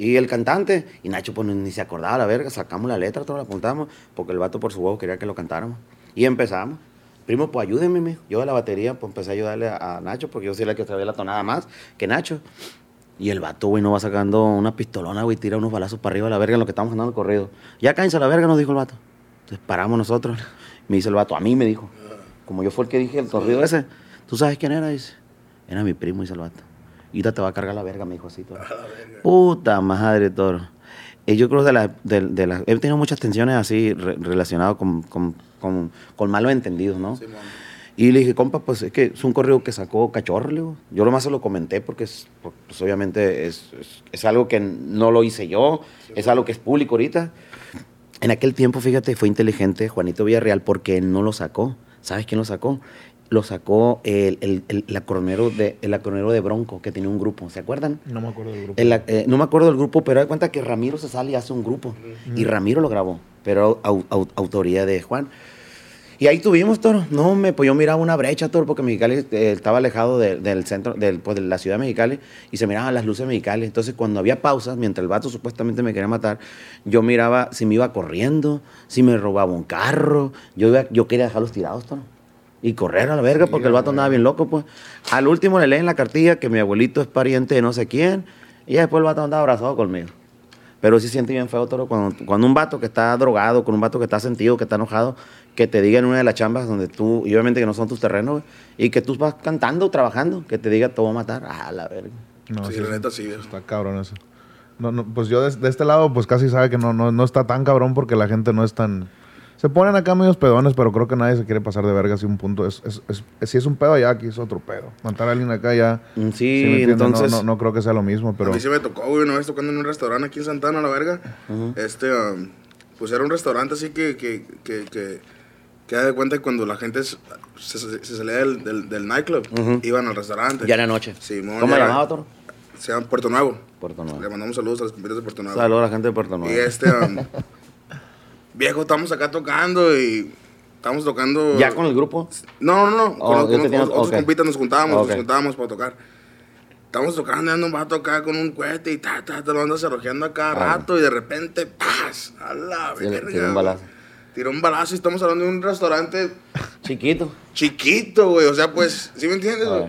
Y el cantante, y Nacho pues ni se acordaba la verga, sacamos la letra, todo la apuntamos, porque el vato por su voz quería que lo cantáramos. Y empezamos. Primo, pues ayúdeme, mijo. Yo de la batería, pues empecé a ayudarle a, a Nacho, porque yo soy la que sabía la tonada más que Nacho. Y el vato, güey, no va sacando una pistolona, güey, tira unos balazos para arriba a la verga en lo que estamos andando el corrido. Ya cállense a la verga, nos dijo el vato. Entonces paramos nosotros. Me dice el vato, a mí me dijo. Como yo fue el que dije el corrido ese. ¿Tú sabes quién era? Dice. Era mi primo, dice el vato. Y te va a cargar la verga, me dijo así. Toro. Puta madre, toro. Yo creo de la, de, de la- he tenido muchas tensiones así re- relacionadas con, con, con, con malos entendidos, ¿no? Simón. Y le dije, compa, pues es que es un correo que sacó Cachorro. Yo lo más se lo comenté porque es, pues, obviamente es, es, es algo que no lo hice yo, es algo que es público ahorita. En aquel tiempo, fíjate, fue inteligente Juanito Villarreal porque él no lo sacó. ¿Sabes quién lo sacó? Lo sacó el, el, el, el acordeonero de, el acordeonero de Bronco, que tenía un grupo, ¿se acuerdan? No me acuerdo del grupo. El- eh, no me acuerdo del grupo, pero da cuenta que Ramiro se sale y hace un grupo. Y Ramiro lo grabó, pero au- au- autoría de Juan. Y ahí tuvimos, Toro. No, me, pues yo miraba una brecha, Toro, porque Mexicali eh, estaba alejado de- del centro, del, pues, de la ciudad de Mexicali, y se miraban las luces de Mexicali. Entonces, cuando había pausas, mientras el vato supuestamente me quería matar, yo miraba si me iba corriendo, si me robaba un carro. Yo, iba- yo quería dejarlos tirados, Toro. Y correr a la verga, porque el vato andaba bien loco, pues. Al último le leen la cartilla que mi abuelito es pariente de no sé quién, y ya después el vato andaba abrazado conmigo. Pero sí siente bien feo, Toro, cuando, cuando un vato que está drogado, con un vato que está sentido, que está enojado, que te diga en una de las chambas donde tú, y obviamente que no son tus terrenos, y que tú vas cantando, trabajando, que te diga te voy a matar, ah, la verga. No, sí, la neta sí. Está cabrón eso. No, no, pues yo de, de este lado, pues casi sabe que no, no, no está tan cabrón porque la gente no es tan... Se ponen acá medios pedones, pero creo que nadie se quiere pasar de verga así un punto. Es, es, es- es- si es un pedo allá, aquí es otro pedo. Matar a alguien acá ya... Mm, ¿sí Sí, me entiendes? No- entonces... No, no creo que sea lo mismo, pero... A mí sí me tocó, güey, una vez tocando en un restaurante aquí en Santana, la verga. Este, um, pues era un restaurante así que, que, que, que, que da de cuenta que cuando la gente se, se- se salía del, del, del nightclub, Ujú. iban al restaurante. Ya en la noche. Simón, ¿Cómo se llamaba, Toro? Se llama Puerto Nuevo. Puerto Le Nuevo. mandamos saludos a los compañeros de Puerto Nuevo. Saludos a la gente de Puerto Y Nuevo. este, um, viejo, estamos acá tocando y estamos tocando. ¿Ya con el grupo? No, no, no. Oh, Con, otros ok. compitas nos juntábamos, nos juntábamos para tocar. Estamos tocando, anda un vato acá con un cohete y ta, ta, te lo anda cerrojeando a cada Ah. rato y de repente, ¡paz! A la Sí, verga. tiró un balazo. Tiró un balazo y estamos hablando de un restaurante Chiquito. chiquito, güey. O sea, pues, ¿sí me entiendes? Ah.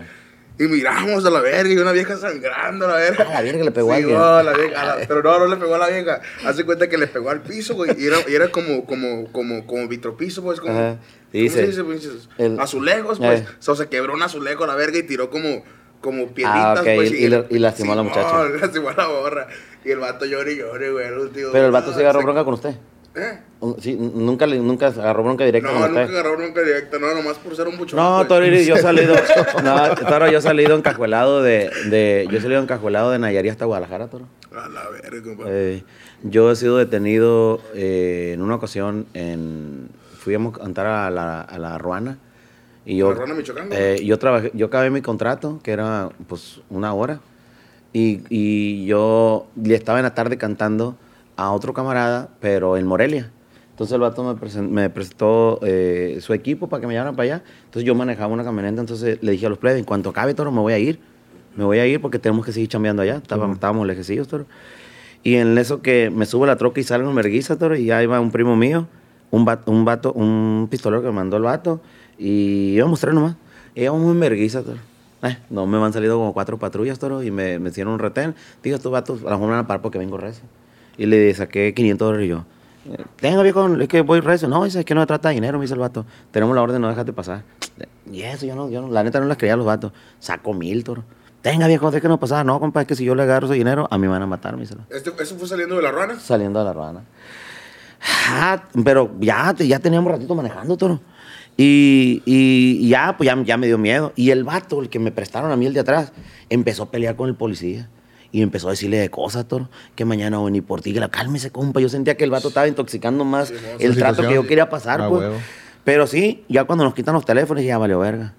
Y miramos a la verga y una vieja sangrando a la verga. Ah, la verga le pegó a Sí, no, a la vieja, a la- pero no, no le pegó a la vieja. Hace cuenta que le pegó al piso, güey. Y era, y era como, como, como, como vitropiso, pues. Como, Ajá. ¿Cómo Dice, se dice, el- Azulejos, pues. Eh. O sea, se quebró un azulejo a la verga y tiró como, como piedritas, Ah, ok, pues. y- y lastimó a la muchacha. No, lastimó a la borra. Y el vato llore y llore, güey. último. Pero el vato No, se agarró se- bronca con usted. ¿Eh? Sí, nunca, nunca agarró bronca directa No, nunca usted. agarró nunca directa, no, nomás por ser un buchón. No, pues. Toriri, yo he salido, no, Toro, yo he salido encajuelado de, de, yo he salido encajuelado de Nayarit hasta Guadalajara, Toro. A la verga, compa. Eh, yo he sido detenido eh, en una ocasión en, fuimos a cantar a la, a la Ruana y yo, ¿La Ruana, Michoacán, eh, yo trabajé, yo acabé mi contrato que era pues una hora y, y yo le estaba en la tarde cantando a otro camarada, pero en Morelia. Entonces el vato me, presen- me prestó eh, su equipo para que me llevaran para allá. Entonces yo manejaba una camioneta, entonces le dije a los plebes, en cuanto acabe toro me voy a ir. Me voy a ir porque tenemos que seguir chambeando allá. Estábamos, estábamos lejecillos, toro. Y en eso que me subo a la troca y salgo en merguiza, toro, y ahí va un primo mío, un vato, un, vato, un pistolero que me mandó el vato, y iba a mostrar nomás. Íbamos en merguiza, toro. Eh, no me han salido como cuatro patrullas, toro, y me, me hicieron un retén. Digo, estos vatos a lo mejor me van a parar porque vengo recio. Y le saqué 500 dólares y yo, tenga viejo, es que voy recio. No, dice, es que no se trata de dinero, me dice el vato. Tenemos la orden, no déjate pasar. Y eso, yo no, yo no, la neta no las creía a los vatos. Saco mil, toro. Tenga viejo, déjenos pasar. No, compa, es que si yo le agarro ese dinero, a mí me van a matar, me dice. Este, ¿Eso fue saliendo de la ruana? Saliendo de la ruana. Ah, pero ya, ya teníamos ratito manejando, toro. Y, y- y ya, pues ya, ya me dio miedo. Y el vato, el que me prestaron a mí el de atrás, empezó a pelear con el policía. Y empezó a decirle de cosas, toro, que mañana voy a venir por ti, que la cálmese, compa. Yo sentía que el vato estaba intoxicando más Sí, el trato que yo quería pasar, Ah, pues. huevo. Pero sí, ya cuando nos quitan los teléfonos, ya valió verga.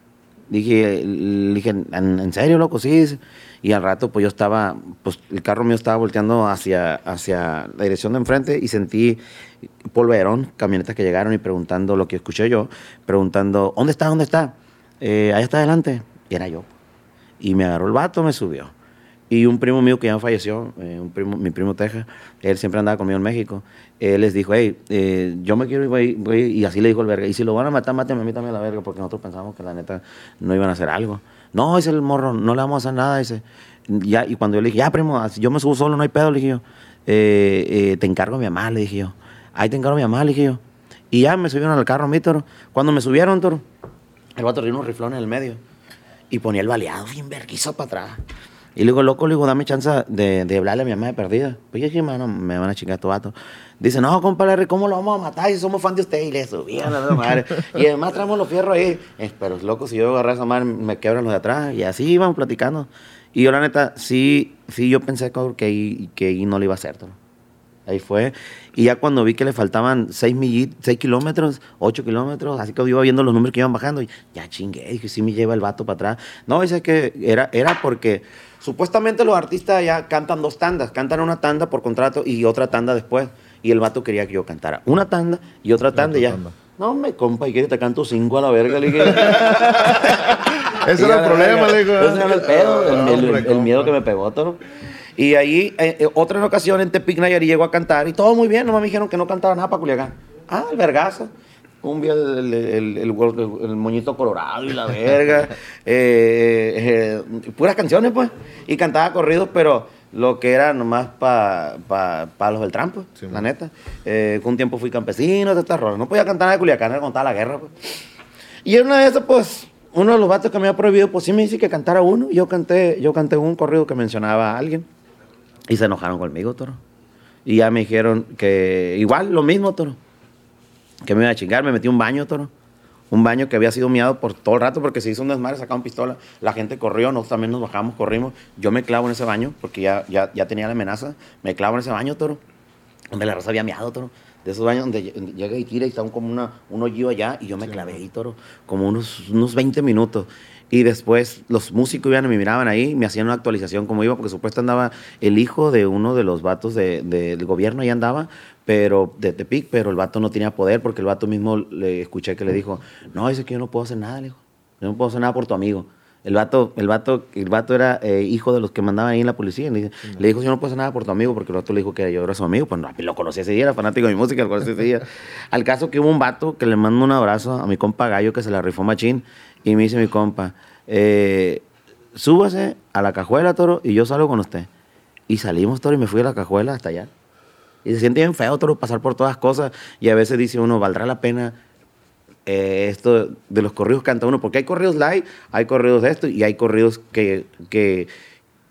Dije, dije, ¿en, serio, loco? Sí. Y al rato, pues yo estaba, pues el carro mío estaba volteando hacia, hacia la dirección de enfrente y sentí polverón, camionetas que llegaron y preguntando lo que escuché yo, preguntando, ¿dónde está? ¿Dónde está? Eh, allá está adelante. Y era yo. Y me agarró el vato, me subió. Y un primo mío que ya falleció, eh, un primo, mi primo Teja, él siempre andaba conmigo en México. Él les dijo, hey, eh, yo me quiero ir, voy- voy", y así le dijo el verga. Y si lo van a matar, mátenme a mí también a la verga, porque nosotros pensamos que la neta no iban a hacer algo. No, dice el morro, no le vamos a hacer nada. Dice, ya, y cuando yo le dije, ya, primo, yo me subo solo, no hay pedo, le dije yo. "Eh, eh, te encargo a mi mamá, le dije yo. Ahí te encargo a mi mamá, le dije yo. Y ya me subieron al carro a mí, toro. Cuando me subieron, toro, el vato tenía unos riflones en el medio. Y ponía el baleado bien verguizo para atrás. Y le digo, loco, le digo, dame chance de, de hablarle a mi mamá de perdida. Pues dije, mano, me van a chingar estos vatos. Dice, no, compadre, ¿cómo lo vamos a matar si somos fan de usted? Y le subían a la madre. y además traemos los fierros ahí. Eh, pero loco, si yo agarré a esa madre, me quebran los de atrás. Y así íbamos platicando. Y yo, la neta, sí, sí, yo pensé que ahí, que ahí no le iba a hacer. toro. Ahí fue. Y ya cuando vi que le faltaban 6 kilómetros, 8 kilómetros, así que iba viendo los números que iban bajando, y ya chingué, dije, sí me lleva el vato para atrás. No, dice que era, era porque supuestamente los artistas ya cantan dos tandas, cantan una tanda por contrato y otra tanda después. Y el vato quería que yo cantara una tanda y otra tanda y ya. tanda. No, me compa, y que te canto cinco a la verga, le dije. Ese era el problema, verga. le digo. Ese era el pedo, el, el- miedo que me pegó, todo. Y ahí, eh, eh, otra ocasión en Tepic Nayarit llegó a cantar y todo muy bien, nomás me dijeron que no cantaba nada para Culiacán. Ah, el vergazo. Un día el, el, el- el- moñito colorado y la verga. eh, eh, puras canciones, pues. Y cantaba corridos, pero lo que era nomás para pa, pa los Beltrán, pues, Sí, la man. neta. Eh, un tiempo fui campesino, de estas rolas. No podía cantar nada de Culiacán, era contar la guerra, pues. Y en una de esas, pues, uno de los vatos que me había prohibido, pues sí me dice que cantara uno. Y yo canté, yo canté un corrido que mencionaba a alguien. Y se enojaron conmigo, toro. Y ya me dijeron que igual, lo mismo, toro. Que me iba a chingar, me metí un baño, toro. Un baño que había sido miado por todo el rato porque se hizo un desmadre, sacaron pistola. La gente corrió, nosotros también nos bajamos, corrimos. Yo me clavo en ese baño porque ya, ya, ya tenía la amenaza. Me clavo en ese baño, toro. Donde la raza había miado, toro. De esos baños donde lle- llega y tira y está un- como una, un hoyo allá. Y yo me clavé ahí, toro. Como unos, unos 20 minutos. Y después los músicos iban y me miraban ahí, me hacían una actualización como iba, porque supuesto andaba el hijo de uno de los vatos de- del gobierno, ahí andaba, pero de Tepic, pero el vato no tenía poder, porque el vato mismo le escuché que le dijo, no, dice que yo no puedo hacer nada, le dijo, yo no puedo hacer nada por tu amigo. El vato, el vato, el vato era eh, hijo de los que mandaban ahí en la policía. Le dijo, yo no puedo hacer nada por tu amigo, porque el vato le dijo que yo era su amigo. Pues no, lo conocí ese día, era fanático de mi música, lo conocí ese día. Al caso que hubo un vato que le mando un abrazo a mi compa Gallo, que se la rifó machín, y me dice mi compa, eh, súbase a la cajuela, toro, y yo salgo con usted. Y salimos, toro, y me fui a la cajuela hasta allá. Y se siente bien feo, toro, pasar por todas cosas. Y a veces dice uno, ¿valdrá la pena eh, esto de los corridos canta uno? Porque hay corridos live, hay corridos de esto, y hay corridos que... que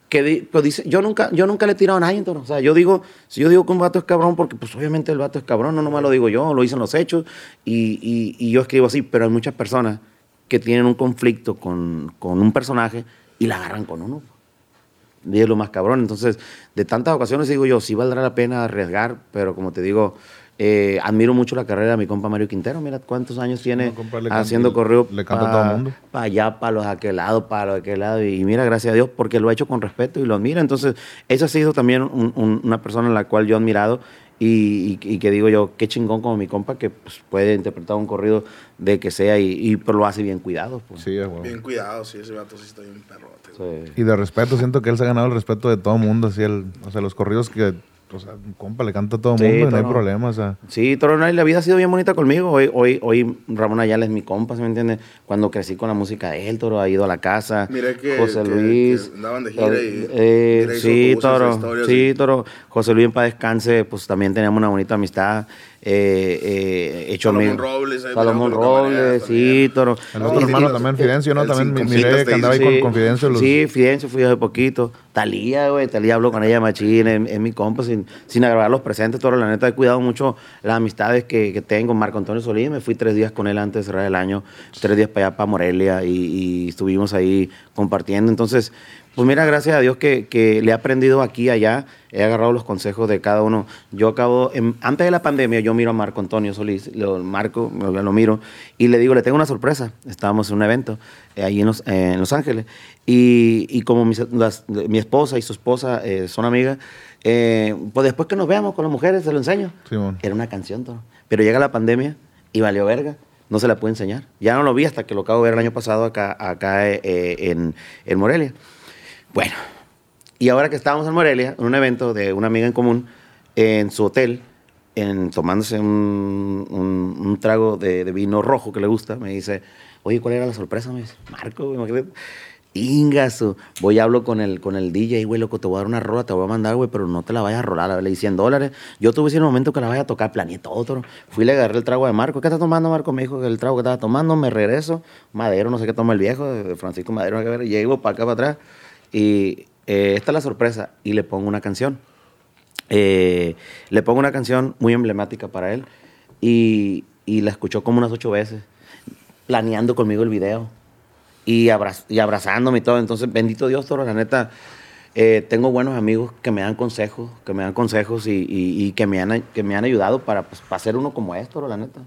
que pues dice, yo nunca, yo nunca le he tirado a nadie, toro. O sea, yo digo, si yo digo que un vato es cabrón, porque pues obviamente el vato es cabrón, no nomás lo digo yo, lo dicen los hechos, y, y- y yo escribo así, pero hay muchas personas que tienen un conflicto con, con un personaje y la agarran con uno. Y es lo más cabrón. Entonces, de tantas ocasiones digo yo, sí valdrá la pena arriesgar, pero como te digo, eh, admiro mucho la carrera de mi compa Mario Quintero. Mira cuántos años tiene haciendo correo. le canta a todo el mundo. Para allá, para los aquel lado, para los aquel lado. Y mira, gracias a Dios, porque lo ha hecho con respeto y lo admira. Entonces, esa ha sido también un- un- una persona en la cual yo he admirado y, y- y que digo yo, qué chingón como mi compa que pues, puede interpretar un corrido de que sea y, y pero lo hace bien cuidado. Pues. Sí, a huevo. Bien cuidado, sí, ese vato sí está bien perrote. Sí. Y de respeto, siento que él se ha ganado el respeto de todo mundo. Así el, o sea, los corridos que, o sea, un compa le canta a todo Sí, mundo y no hay problema. O sea, Sí, Toro, y la vida ha sido bien bonita conmigo. Hoy, hoy, hoy Ramón Ayala es mi compa, ¿sí me entiendes? Cuando crecí con la música de él, Toro ha ido a la casa. Miré que- José que- Luis. que andaban de gira y- eh, mira, sí, Toro. sí. Toro. José Luis en paz descanse, pues también teníamos una bonita amistad. Eh, eh, hecho Salomón Robles, ahí Salomón Robles, sí. Toro. el otro hermano y- también, Fidencio, ¿no? el También miré que andaba ahí con, con Fidencio. Los, Sí, Fidencio fui hace poquito. Talía, güey, Talía habló con ella machín, es, es mi compa, sin, sin agravar los presentes, todo. La neta, he cuidado mucho las amistades que, que tengo. Marco Antonio Solís, me fui tres días con él antes de cerrar el año, tres días para allá, para Morelia, y, y estuvimos ahí compartiendo. Entonces, pues mira, gracias a Dios que, que le he aprendido aquí y allá, he agarrado los consejos de cada uno. Yo acabo, en- antes de la pandemia, yo miro a Marco Antonio Solís, lo marco, lo, miro, y le digo, le tengo una sorpresa. Estábamos en un evento eh, ahí en Los, eh, en Los Ángeles, y, y como mis- las- mi esposa y su esposa eh, son amigas, eh, pues después que nos veamos con las mujeres, se lo enseño. Simón. Era una canción, todo. Pero llega la pandemia y valió verga. No se la pude enseñar. Ya no lo vi hasta que lo acabo de ver el año pasado acá, acá eh, en, en Morelia. Bueno, y ahora que estábamos en Morelia, en un evento de una amiga en común, en su hotel, en, tomándose un, trago de, vino rojo que le gusta, me dice, oye, ¿cuál era la sorpresa? Me dice, Marco, imagínate. Ingaso, voy hablo con el, con el DJ, güey, loco, te voy a dar una rola, te voy a mandar, güey, pero no te la vayas a rolar, le di 100 dólares. Yo tuve ese momento que la vaya a tocar, planeé todo, otro. Fui y le agarré el trago de Marco. ¿Qué está tomando, Marco? Me dijo que el trago que estaba tomando, me regreso. Madero, no sé qué toma el viejo, Francisco Madero, nada que ver. llego para acá, para atrás. Y eh, esta es la sorpresa. Y le pongo una canción. Eh, le pongo una canción muy emblemática para él. Y, y la escuchó como unas ocho veces, planeando conmigo el video y, abra- y abrazándome y todo. Entonces, bendito Dios, Toro, la neta, eh, tengo buenos amigos que me dan consejos, que me dan consejos y, y- y que, me han, que me han ayudado para, pues, para ser uno como esto, la neta.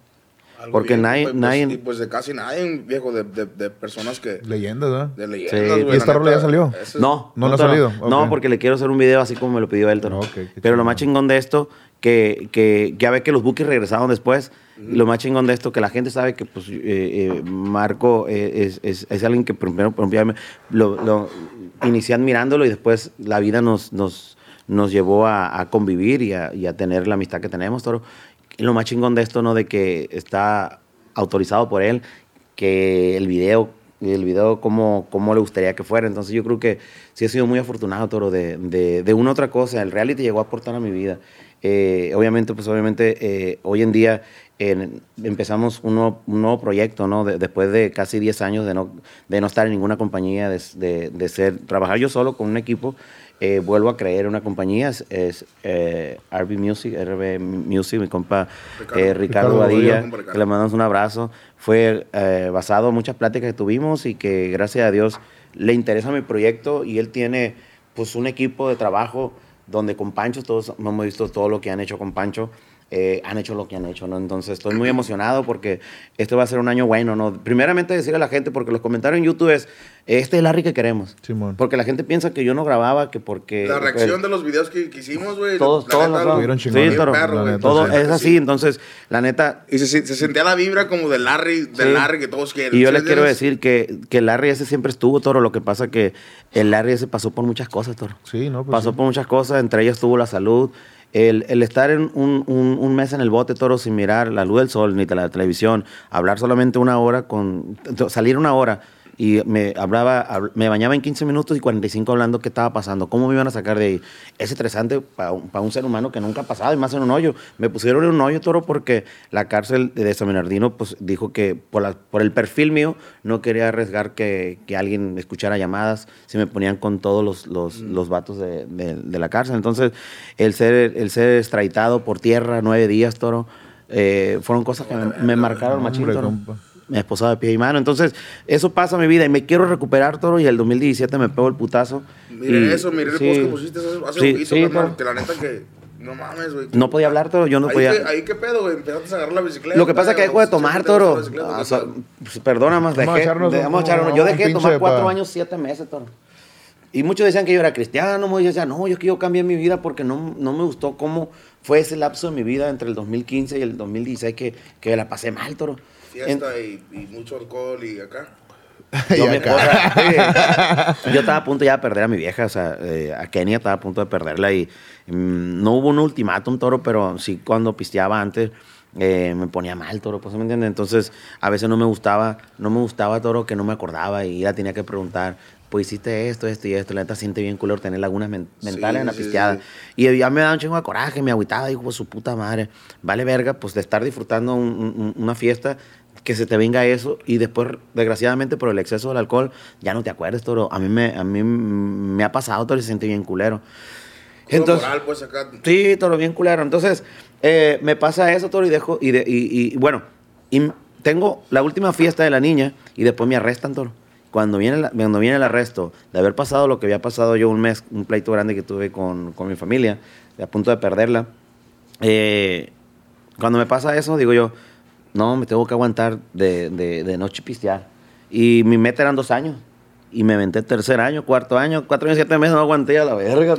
Algo Porque nadie- güey, pues, nadie- y pues de casi nadie, viejo, de, de, de personas que... leyendas, ¿verdad? De leyendas, Sí. güey, ¿Y esta rola ya salió? es- No, ¿No le ha salido? No, porque le quiero hacer un video así como me lo pidió él. Toro. Ok, qué Pero lo chingón. más chingón de esto, que, que ya ve que los bookies regresaron después. y Lo más chingón de esto, que la gente sabe que pues, eh, eh, Marco eh, es, es- es alguien que primero, primero lo, lo inicié admirándolo y después la vida nos, nos, nos llevó a, a convivir y a, y a tener la amistad que tenemos, Toro. Lo más chingón de esto, ¿no? De que está autorizado por él, que el video, el video como, como le gustaría que fuera. Entonces yo creo que sí he sido muy afortunado, Toro, de, de, de una otra cosa. El reality llegó a aportar a mi vida. Eh, obviamente, pues obviamente, eh, hoy en día en- empezamos un nuevo, un nuevo proyecto, ¿no? De- después de casi 10 años de no, de no estar en ninguna compañía, de, de, de ser, trabajar yo solo con un equipo, eh, vuelvo a creer en una compañía, es, es, eh, RB Music, RB Music, mi compa Ricardo. eh, Ricardo, Ricardo Badilla, Badilla. que le mandamos un abrazo. Fue eh, basado en muchas pláticas que tuvimos y que gracias a Dios le interesa mi proyecto y él tiene pues un equipo de trabajo donde con Pancho, todos hemos visto todo lo que han hecho con Pancho, eh, han hecho lo que han hecho, ¿no? Entonces estoy muy emocionado porque este va a ser un año bueno, ¿no? Primeramente decirle a la gente, porque los comentarios en YouTube es, este es el Larry que queremos. Simón. Porque la gente piensa que yo no grababa, que porque... La reacción de los videos que, que hicimos, güey. Todos, la todos neta, los Sí, chingones, toro, perro, neta, todo sí. es así, entonces, la neta, Y se, se sentía la vibra como de Larry, de Sí. Larry que todos quieren. Y yo ¿sí les quiero decir que, que el Larry ese siempre estuvo, Toro. Lo que pasa que el Larry ese pasó por muchas cosas, Toro. Sí, no, pues pasó sí. por muchas cosas, entre ellas tuvo la salud. El, el estar en un, un- mes en el bote, Toro, sin mirar la luz del sol ni la televisión, hablar solamente una hora con... Salir una hora y me hablaba, hab- me bañaba en 15 minutos y 45 hablando qué estaba pasando, cómo me iban a sacar de ahí. Es estresante para un, pa' un ser humano que nunca ha pasado, y más en un hoyo. Me pusieron en un hoyo, toro, porque la cárcel de San Bernardino pues, dijo que por, la- por el perfil mío no quería arriesgar que, que alguien escuchara llamadas, si me ponían con todos los, los, los vatos de, de- de la cárcel. Entonces, el ser, el ser extraditado por tierra nueve días, toro, eh, fueron cosas que me, me marcaron machín, toro. Me esposaba de pie y mano. Entonces, eso pasa en mi vida y me quiero recuperar, toro, y el 2017 me pego el putazo. Mire Y- eso, mire el sí. post que pusiste hace Sí, poquito, sí, toro. que la neta que, no mames, güey. No podía hablar, toro, yo no ahí podía... Que, ahí qué pedo, güey, empezaste a agarrar la bicicleta. Lo que pasa es que dejo de tomar, toro. Ah, ¿qué o sea, pues, perdona más, Vamos a dejé, echarnos de- vamos a echarnos- un- Yo dejé de tomar cuatro pa- años, siete meses, toro. Y muchos decían que yo era cristiano, yo decía, no, yo es que yo cambié mi vida porque no, no me gustó cómo fue ese lapso de mi vida entre el 2015 y el 2016 que, que la pasé mal, toro. En- Fiesta y, y mucho alcohol y acá. No, Y mi acá. esposa, sí. Yo estaba a punto ya de perder a mi vieja, o sea, eh, a Kenia estaba a punto de perderla y mm, no hubo un ultimátum, toro, pero sí cuando pisteaba antes eh, me ponía mal, toro, pues, ¿me entiendes? Entonces, a veces no me gustaba, no me gustaba, toro, que no me acordaba y la tenía que preguntar, pues hiciste esto, esto y esto, la neta siente bien culero tener lagunas men- mentales en la sí, pisteada. sí. Y ya me daba un chingo de coraje, me agüitaba, digo, pues su puta madre, vale verga, pues de estar disfrutando un- un- una fiesta, que se te venga eso y después, desgraciadamente, por el exceso del alcohol, ya no te acuerdas, toro. A mí me, a mí me ha pasado, toro, y se siente bien culero. Entonces, moral, pues acá. Sí, toro, bien culero. Entonces, eh, me pasa eso, toro, y dejo, y, de- y, y, bueno, y tengo la última fiesta de la niña y después me arrestan, toro. Cuando viene, la- cuando viene el arresto, de haber pasado lo que había pasado yo un mes, un pleito grande que tuve con, con mi familia, a punto de perderla, eh, cuando me pasa eso, digo yo, no, me tengo que aguantar de, de, de noche pistear. Y mi meta eran dos años. Y me aventé tercer año, cuarto año, cuatro años, siete meses, no aguanté a la verga.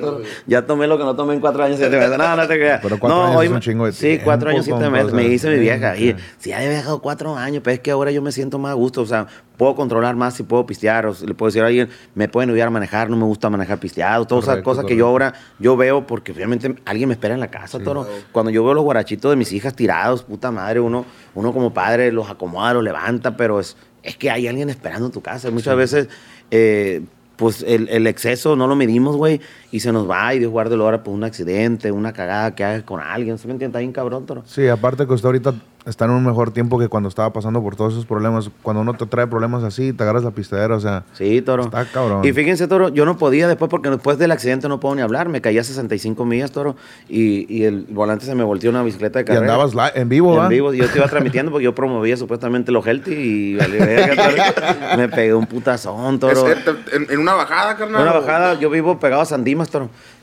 Ya tomé lo que no tomé en cuatro años, siete meses. No, no te creas. Pero cuatro no, años hoy es un chingo de Sí, cuatro años, siete meses. Me dice mi sí, vieja. Y sí. si ya he viajado cuatro años, pero es que ahora yo me siento más a gusto. O sea, puedo controlar más si puedo pistear. O si le puedo decir a alguien, me pueden ayudar a manejar, no me gusta manejar pisteado. Todas esas Correcto, cosas que yo ahora yo veo porque obviamente alguien me espera en la casa, toro. Cuando yo veo los guarachitos de mis hijas tirados, puta madre, uno, uno como padre los acomoda, los levanta, pero es, es que hay alguien esperando en tu casa. Muchas veces, eh, pues el, el exceso no lo medimos, güey, y se nos va y Dios guarde ahora por un accidente, una cagada que hagas con alguien. ¿Se me entiende? Está bien cabrón, toro. Sí, aparte que usted ahorita está en un mejor tiempo que cuando estaba pasando por todos esos problemas. Cuando uno te trae problemas así, te agarras la pistadera, o sea, Sí, toro. Está cabrón. Y fíjense, toro, yo no podía después porque después del accidente no puedo ni hablar. Me caí a 65 millas, toro, y, y el volante se me volteó una bicicleta de y carrera. andabas li- en vivo, en ¿va? vivo, yo te iba transmitiendo porque yo promovía supuestamente lo healthy y me pegué un putazón, toro. Es- en, en una bajada, carnal. Una o- bajada, yo vivo pegado a San Dimas,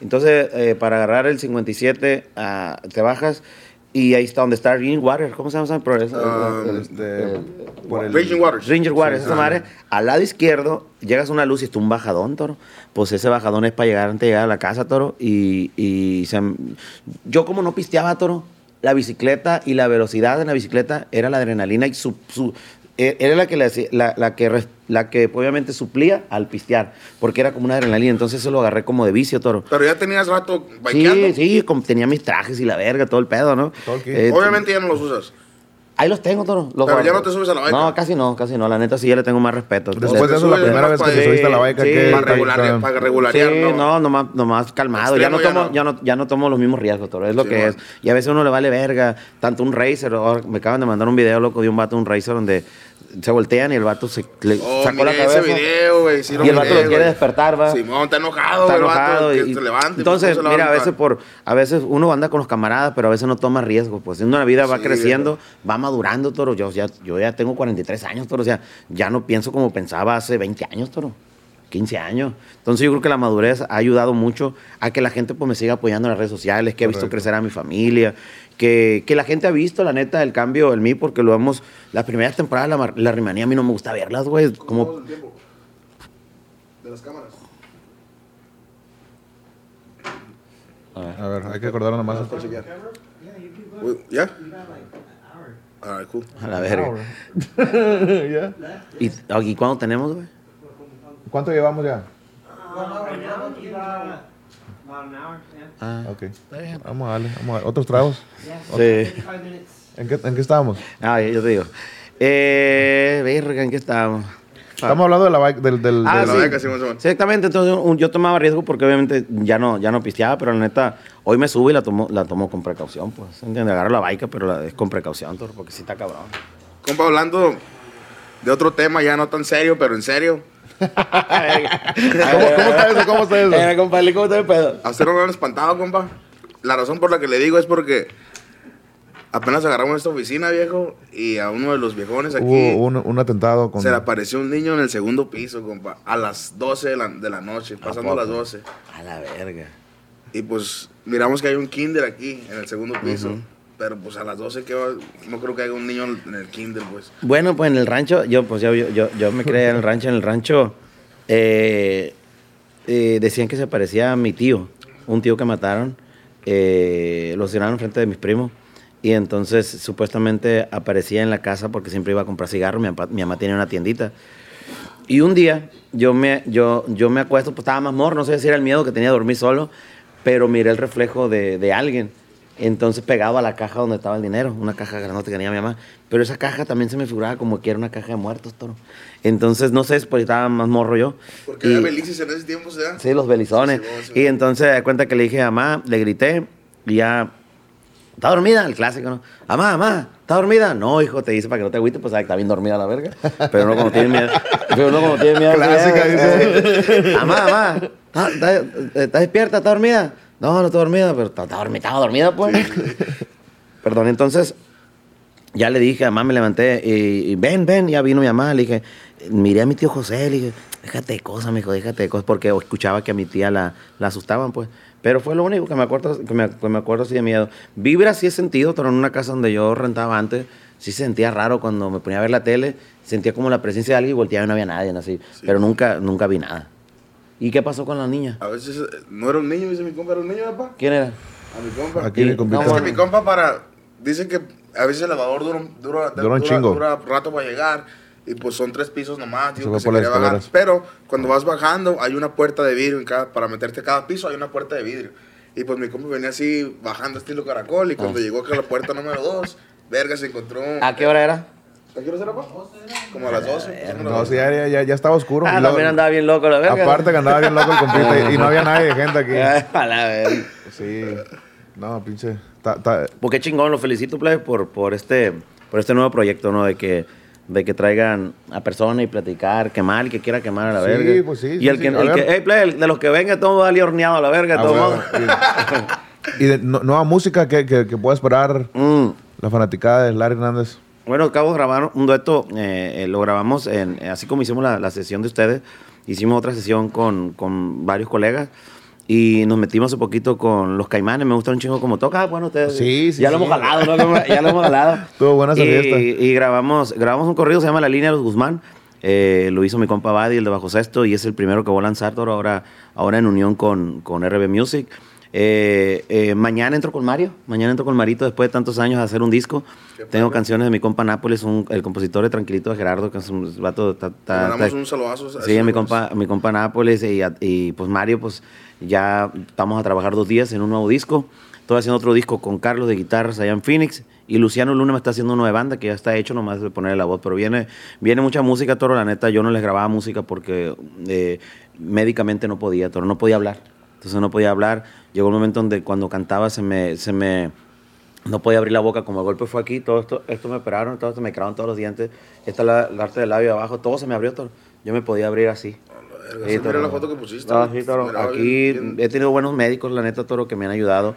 Entonces, eh, para agarrar el 57, ah, te bajas y ahí está donde está Green Water. ¿Cómo se llama progresa? Ah, El- este, el- por el- Raging Waters. Ranger Waters, Sí, esa madre, al lado izquierdo, llegas a una luz y está un bajadón, toro. Pues ese bajadón es para llegar antes de llegar a la casa, toro. Y, y se- yo como no pisteaba, toro, la bicicleta y la velocidad en la bicicleta era la adrenalina y su, su- era la que, le hacía- la, la que la que obviamente suplía al pistear, porque era como una adrenalina. Entonces eso lo agarré como de vicio, toro. Pero ya tenías rato bikeando. Sí, sí, como tenía mis trajes y la verga, todo el pedo, ¿no? Todo el kit. Eh, Obviamente ya no los usas. Ahí los tengo, toro. los Pero ya no te subes a la bike. No, casi no, casi no. La neta sí ya le tengo más respeto. Después de eso, la primera vez que te subiste a la bike, Sí, ¿qué Para, regular, para regularizar, Sí, ¿no? no, nomás, nomás calmado. Ya no, tomo, ya ya, no. no, ya no tomo los mismos riesgos, toro. Es lo Sí, que es. Y a veces uno le vale verga. Tanto un racer, me acaban de mandar un video loco de un vato, un racer, donde se voltean y el vato se le Oh, sacó la cabeza. ese video, güey. Sí, y el vato miré, lo quiere despertar, va. Simón, está enojado, Está el vato, enojado que y- se levante. entonces se mira a veces por a veces uno anda con los camaradas pero a veces no toma riesgos pues uno la vida va Sí, creciendo va madurando toro yo ya yo ya tengo 43 años toro o sea ya no pienso como pensaba hace 20 años toro 15 años. Entonces yo creo que la madurez ha ayudado mucho a que la gente pues me siga apoyando en las redes sociales, que ha visto crecer a mi familia, que, que la gente ha visto la neta el cambio en mí porque lo hemos, las primeras temporadas la, mar- la rimanía a mí no me gusta verlas, güey, ¿Cómo como vamos el tiempo? De las cámaras. A ver, hay que acordar nomás. ¿Ya? Alright, cool. a la verga. ¿Y, ¿Y cuándo tenemos, güey? ¿Cuánto llevamos ya? Ah, Ok. Vamos a darle, vamos a darle. ¿Otros tragos? sí. ¿En qué, ¿En qué estábamos? Ah, yo te digo. Eh, verga, ¿en qué estábamos? Estamos hablando de la bike, del, del, Ah, del- la sí. beca, sí, más o menos. Sí, exactamente. Entonces un- yo tomaba riesgo porque obviamente ya no, ya no pisteaba, pero la neta, hoy me subo y la tomo, la tomo con precaución, pues. ¿Entiendes? Agarro la baica, pero la- es con precaución, porque sí está cabrón. Compa, hablando de otro tema ya no tan serio, pero en serio. ¿Cómo, cómo está eso? ¿Cómo está eso? Eh, compadre, ¿cómo está el pedo? A usted no me han espantado, compa. La razón por la que le digo es porque apenas agarramos esta oficina, viejo, y a uno de los viejones aquí Hubo un, un atentado con... se le apareció un niño en el segundo piso, compa, a las 12 de la, de la noche, pasando poco? las 12. A la verga. Y pues miramos que hay un kinder aquí, en el segundo piso. Pero pues a las 12 que no creo que haya un niño en el kinder, pues. Bueno, pues en el rancho, yo pues yo, yo, yo, me creía en el rancho, en el rancho eh, eh, decían que se parecía a mi tío, un tío que mataron, eh, lo asesinaron frente de mis primos. Y entonces supuestamente aparecía en la casa porque siempre iba a comprar cigarros, mi, mi mamá tenía una tiendita. Y un día yo me, yo, yo me acuesto, pues estaba más morro, no sé si era el miedo que tenía dormir solo, pero miré el reflejo de, de alguien. Entonces pegado a la caja donde estaba el dinero, una caja grande que tenía mi mamá. Pero esa caja también se me figuraba como que era una caja de muertos, toro. Entonces, no sé, pues estaba más morro yo. Porque Y- había belices en ese tiempo, ¿se da? Sí, los belizones. Sí, sí, sí. Y entonces, de cuenta que le dije a mamá, le grité, y ya. ¿Está dormida? El clásico, ¿no? Mamá, mamá, ¿está dormida? No, hijo, te dice para que no te agüites, pues está bien dormida la verga. Pero no como tiene miedo. Pero no como tiene miedo. Clásica, dice. Mamá, mamá, ¿está, está- está despierta? ¿Está dormida? No, no está dormida, pero está dormida, estaba dormida, pues. Perdón, entonces, ya le dije, mamá, me levanté y, y ven, ven, ya vino mi mamá. Le dije, miré a mi tío José, le dije, déjate de cosas, mijo, déjate de cosas, porque escuchaba que a mi tía la, la asustaban, pues. Pero fue lo único que me acuerdo, que me, que me acuerdo así de miedo. Vibra sí he sentido, pero en una casa donde yo rentaba antes, sí se sentía raro cuando me ponía a ver la tele, sentía como la presencia de alguien y volteaba y no había nadie, así. Pero nunca, nunca vi nada. ¿Y qué pasó con la niña? A veces eh, no era un niño, dice mi compa, era un niño, papá. ¿Quién era? A mi compa. Aquí mi Y- compita. no, Es que mi compa para. Dice que a veces el elevador dura, un- dura, Dura un chingo. dura rato para llegar. Y pues son tres pisos nomás. Digo Se que se por las quería bajar. escaleras. Pero cuando vas bajando, hay una puerta de vidrio. En cada, para meterte a cada piso, hay una puerta de vidrio. Y pues mi compa venía así, bajando estilo caracol. Y cuando llegó acá a la puerta número dos, verga, se encontró. ¿A qué hora era? ¿A qué hora será, papá? Como a las 12. No, sí, ya, ya, estaba oscuro. Ah, luego- también andaba bien loco la verga. Aparte que andaba bien loco el compita y, y no había nadie de gente aquí. A la verga. Sí. No, pinche. ta- ta- Pues qué chingón, lo felicito, plebe, por, por, este, por este nuevo proyecto, ¿no? De que, de que traigan a personas y platicar, quemar, el que quiera quemar a la Sí, verga. pues sí, Y sí, el sí. que, A el que hey, plebe, el de los que venga, todo va a horneado a la verga, ah, todo y, y de no- nueva música que, que, que pueda esperar Mm. la fanaticada de Larry Hernández. Bueno, acabo de grabar un dueto, eh, eh, lo grabamos en, así como hicimos la, la sesión de ustedes, hicimos otra sesión con, con varios colegas y nos metimos hace poquito con los caimanes, me gusta un chingo como toca, bueno, ustedes Sí, sí, ya lo sí. hemos jalado, ¿no? Ya lo hemos jalado. Estuvo buena esa y, fiesta. y grabamos, grabamos un corrido, se llama La Línea de los Guzmán, eh, lo hizo mi compa Buddy, el de Bajo Sexto, y es el primero que voy a lanzar ahora, ahora en unión con, con RB Music. Eh, eh, mañana entro con Mario, mañana entro con Marito después de tantos años a hacer un disco. Tengo canciones de mi compa Nápoles, un- el compositor de Tranquilito de Gerardo, que es un vato. ta- ta- un saludazo. Sí, a mi compa, a mi compa Nápoles y, a- y, pues Mario, pues ya vamos a trabajar dos días en un nuevo disco. Estoy haciendo otro disco con Carlos de guitarras allá en Phoenix y Luciano Luna me está haciendo uno de banda que ya está hecho, nomás de ponerle la voz. Pero viene, viene mucha música, Toro. La neta, yo no les grababa música porque eh, médicamente no podía, Toro, no podía hablar. Entonces no podía hablar. Llegó un momento donde cuando cantaba se me, se me, no podía abrir la boca, como el golpe fue aquí, todo esto, esto me operaron, todo esto me quedaron todos los dientes, esta es la, la arte del labio abajo, todo se me abrió, todo. yo me podía abrir así. Verga, Sí, mira la foto que pusiste. No, sí, toro. Aquí bien- he tenido buenos médicos, la neta, Toro, que me han ayudado.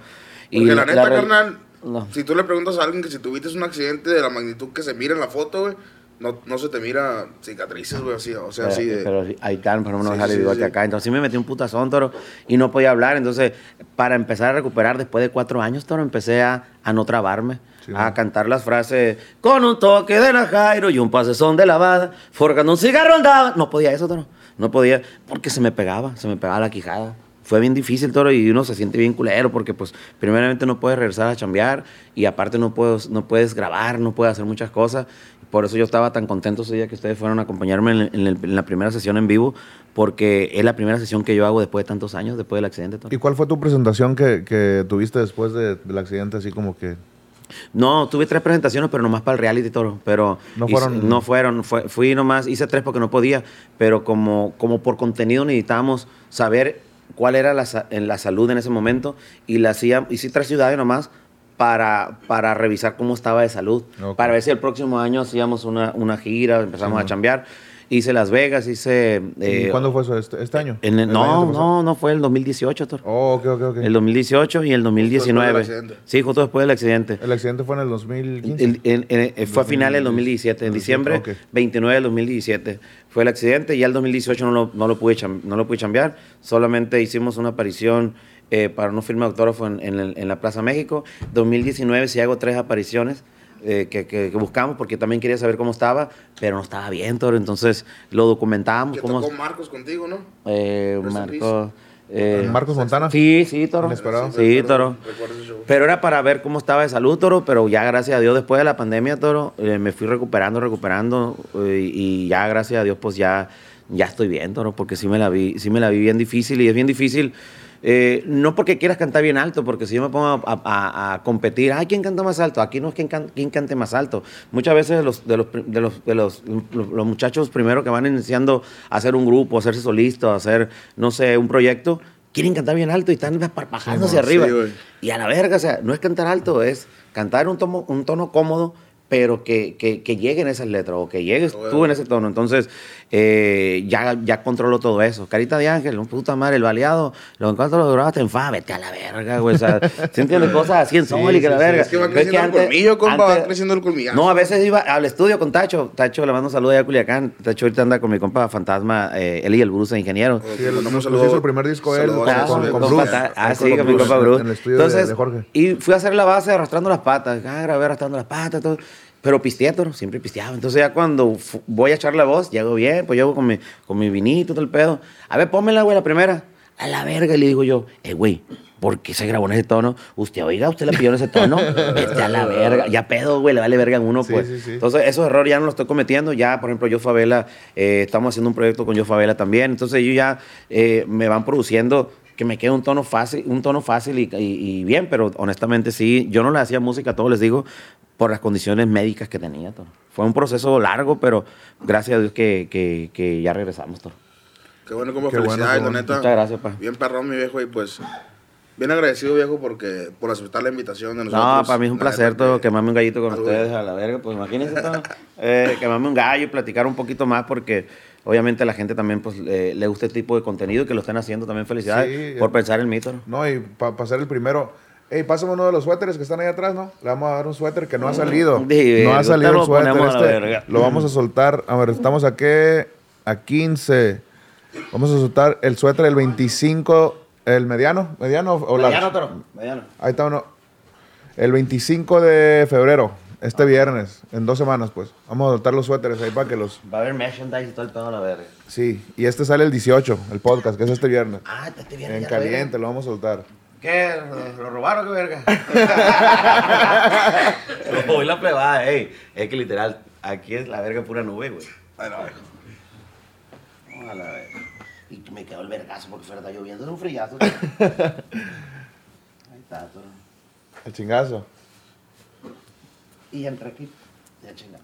Porque la neta, carnal, No. si tú le preguntas a alguien que si tuviste un accidente de la magnitud que se mira en la foto, güey, no, no se te mira cicatrices, güey, así, o sea, Pero, así de... pero por ejemplo, Sí, sale sí, bigote sí. acá. Entonces sí me metí un putazón, Toro, y no podía hablar. Entonces, para empezar a recuperar después de cuatro años, Toro, empecé a, a no trabarme. A cantar las frases con un toque de Najairo y un pasezón de lavada, forjando un cigarro andaba. No podía eso, Toro. No podía, porque se me pegaba, se me pegaba la quijada. Fue bien difícil, Toro, y uno se siente bien culero porque, pues, primeramente no puedes regresar a chambear y aparte no puedes, no puedes grabar, no puedes hacer muchas cosas. Por eso yo estaba tan contento ese día que ustedes fueron a acompañarme en, en el- en la primera sesión en vivo, porque es la primera sesión que yo hago después de tantos años, después del accidente. ¿Y cuál fue tu presentación que, que tuviste después de- del accidente? Así como que. No, tuve tres presentaciones, pero nomás para el reality toro. Pero No hice- fueron- no fueron. fue- fui nomás, hice tres porque no podía. Pero como, como por contenido necesitábamos saber cuál era la, en la salud en ese momento. Y la hacía, hice tres ciudades nomás para, para revisar cómo estaba de salud. Ok. Para ver si el próximo año hacíamos una, una gira, empezamos a chambear. Hice Las Vegas, hice. ¿Y eh, cuándo fue eso? ¿Este, este año? en el- ¿El no, año no, no fue el 2018, Toro. Oh, ok, ok, ok. El 2018 y el 2019. accidente. Sí, justo después del accidente. El accidente fue en el 2015. El- el- el- eh, fue a finales del 2017, en diciembre Ok. 29 del 2017 fue el accidente. Ya el 2018 no lo, no lo, pude, cham- no lo pude chambear, solamente hicimos una aparición eh, para una firma de autógrafo en, en el- en la Plaza México. 2019 sí hago tres apariciones. eh, que, que- que buscamos porque también quería saber cómo estaba, pero no estaba bien, Toro. Entonces lo documentamos. Que cómo, tocó Marcos contigo, ¿no? eh, Rest in Marco, eh, Marcos Montana. Sí, sí, Toro. Inesperado. Sí, Toro. Pero era para ver cómo estaba de salud, Toro, pero ya gracias a Dios después de la pandemia, Toro, eh, me fui recuperando, recuperando eh, y ya gracias a Dios pues ya, ya estoy bien, Toro, porque sí me la vi, sí me la vi bien difícil y es bien difícil. Eh, no porque quieras cantar bien alto, porque si yo me pongo a, a- a competir, ay, ¿quién canta más alto? Aquí no es quien, can- quién cante más alto. Muchas veces los, de, los, de, los, de los, muchachos primero que van iniciando a hacer un grupo, a hacerse solista, a hacer, no sé, un proyecto, quieren cantar bien alto y están parpajándose Sí, arriba. Y a la verga, o sea, no es cantar alto, es cantar un tono, un tono cómodo, pero que, que, que lleguen esas letras o que llegues Bueno. tú en ese tono. Entonces, eh, ya, ya controlo todo eso. Carita de ángel, un puta madre, el baleado, lo encuentro lo duraste en fa, vete a la verga, güey. O sea, ¿se entiende? Cosas así en sol y que la sí, sí. verga. Es que va creciendo el colmillo, compa, va creciendo el colmillazo. No, a veces iba al estudio con Tacho. Tacho, le mando un saludo allá a Culiacán. Tacho ahorita anda con mi compa Fantasma, eh, él y el Bruce, ingeniero. Sí, él Mandamos saludos. hizo el primer disco él con, a Ah, con, su- con con Bruce. Ah, sí, con mi compa Bruce. En el estudio de- Entonces, de, Jorge. y fui a hacer la base arrastrando las patas. Ah, grabé arrastrando las patas, todo. Pero pisteé, toro, siempre pisteaba. Entonces ya cuando voy a echar la voz, llego bien, pues llego con mi, con mi vinito, todo el pedo. A ver, pónmela, güey, la primera. A la verga, y le digo yo, eh, güey, ¿por qué se grabó en ese tono? Usted, oiga, usted la pidió en ese tono. Vete a la verga. Ya pedo, güey, le vale verga a uno, Sí, pues. sí, sí. Entonces, esos errores ya no los estoy cometiendo. Ya, por ejemplo, yo Favela, eh, estamos haciendo un proyecto con Yo Favela también. Entonces, ellos ya eh, me van produciendo que me quede un tono fácil, un tono fácil y, y- y bien, pero honestamente sí, yo no le hacía música, a todos les digo, por las condiciones médicas que tenía. Toro. Fue un proceso largo, pero gracias a Dios que, que- que ya regresamos. Toro. Qué bueno, como Qué felicidades, bueno. neta. Muchas gracias, pa. Bien perrón, mi viejo, y pues... Bien agradecido, viejo, porque por aceptar la invitación de nosotros. No, para mí es un La placer todo, que- quemarme un gallito con algo- ustedes a la verga. Pues imagínense todo. Eh, quemarme un gallo y platicar un poquito más porque obviamente a la gente también pues, eh, le gusta este tipo de contenido y que lo estén haciendo también. Felicidades Sí, por eh. pensar en mí, Toro. No, y para ser el primero. Ey, pásame uno de los suéteres que están ahí atrás, ¿no? Le vamos a dar un suéter que no ha salido. Sí, no ha salido el lo suéter. a la Este, lo vamos a soltar. A ver, estamos aquí a 15. Vamos a soltar el suéter el 25. ¿El mediano? ¿Mediano o large? Mediano, Toro. Mediano. Ahí está uno. El 25 de febrero, este viernes, en dos semanas, pues. Vamos a soltar los suéteres ahí para que los. Va a haber merchandise y todo el pedo a la verga. Sí, y este sale el 18, el podcast, que es este viernes. Ah, este viene En caliente, lo vamos a soltar. ¿Qué? ¿Lo robaron qué verga? Hoy la plebada, ey. Es que literal, aquí es la verga pura nube, güey. A la verga. Y me quedó el vergazo porque fuera está lloviendo. Es un frillazo. Ahí está, todo. El chingazo. Y ya entré aquí. Ya chingado.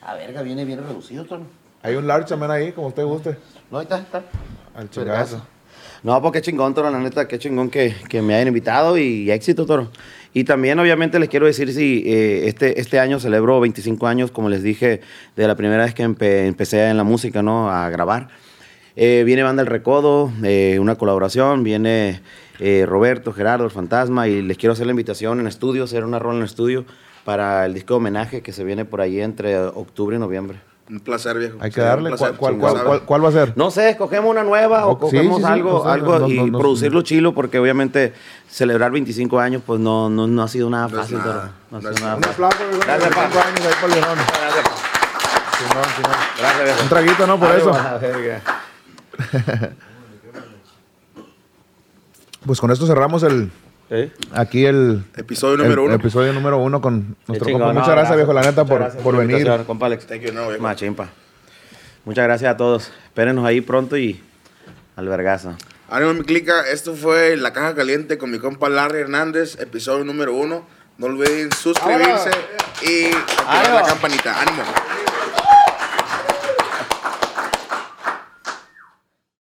A verga, viene bien reducido, Toro. Hay un large también ahí, como usted guste. No, ahí está, ahí está. Al chingazo. No, pues qué chingón, Toro, la neta, qué chingón que, que me hayan invitado y éxito, Toro. Y también, obviamente, les quiero decir si eh, este, este año celebro 25 años, como les dije, de la primera vez que empe- empecé en la música, ¿no? A grabar. Eh, viene Banda El Recodo, eh, una colaboración, viene eh, Roberto, Gerardo, el Fantasma, y les quiero hacer la invitación en estudio, hacer una rola en estudio para el disco de homenaje que se viene por ahí entre octubre y noviembre. Un placer, viejo. Hay que darle. placer, ¿Cuál, cuál, sí, cuál, sabe. cuál- cuál va a ser? No sé, escogemos una nueva o sí, cogemos sí, sí, algo, algo no, y no, no, producirlo chilo porque obviamente celebrar 25 años pues no, no, no ha sido nada fácil. nada, ha sido nada Un aplauso, viejo. Gracias, 25 pa. años ahí para el viejón. Gracias, pa. Simón, Simón. Gracias, viejo. Un traguito, ¿no? Por Ay, eso. Pues con esto cerramos el, Aquí el, Episodio número el uno. episodio número uno con nuestro compa. Muchas gracias, viejo, la neta, por, gracias por venir. Compa Alex. Thank you, no, viejo. Machimpa. Muchas gracias a todos. Espérenos ahí pronto y al vergazo. Ánimo, mi clica. Esto fue La Caja Caliente con mi compa Larry Hernández, episodio número uno. No olviden suscribirse y activar la campanita. ¡Ánimo!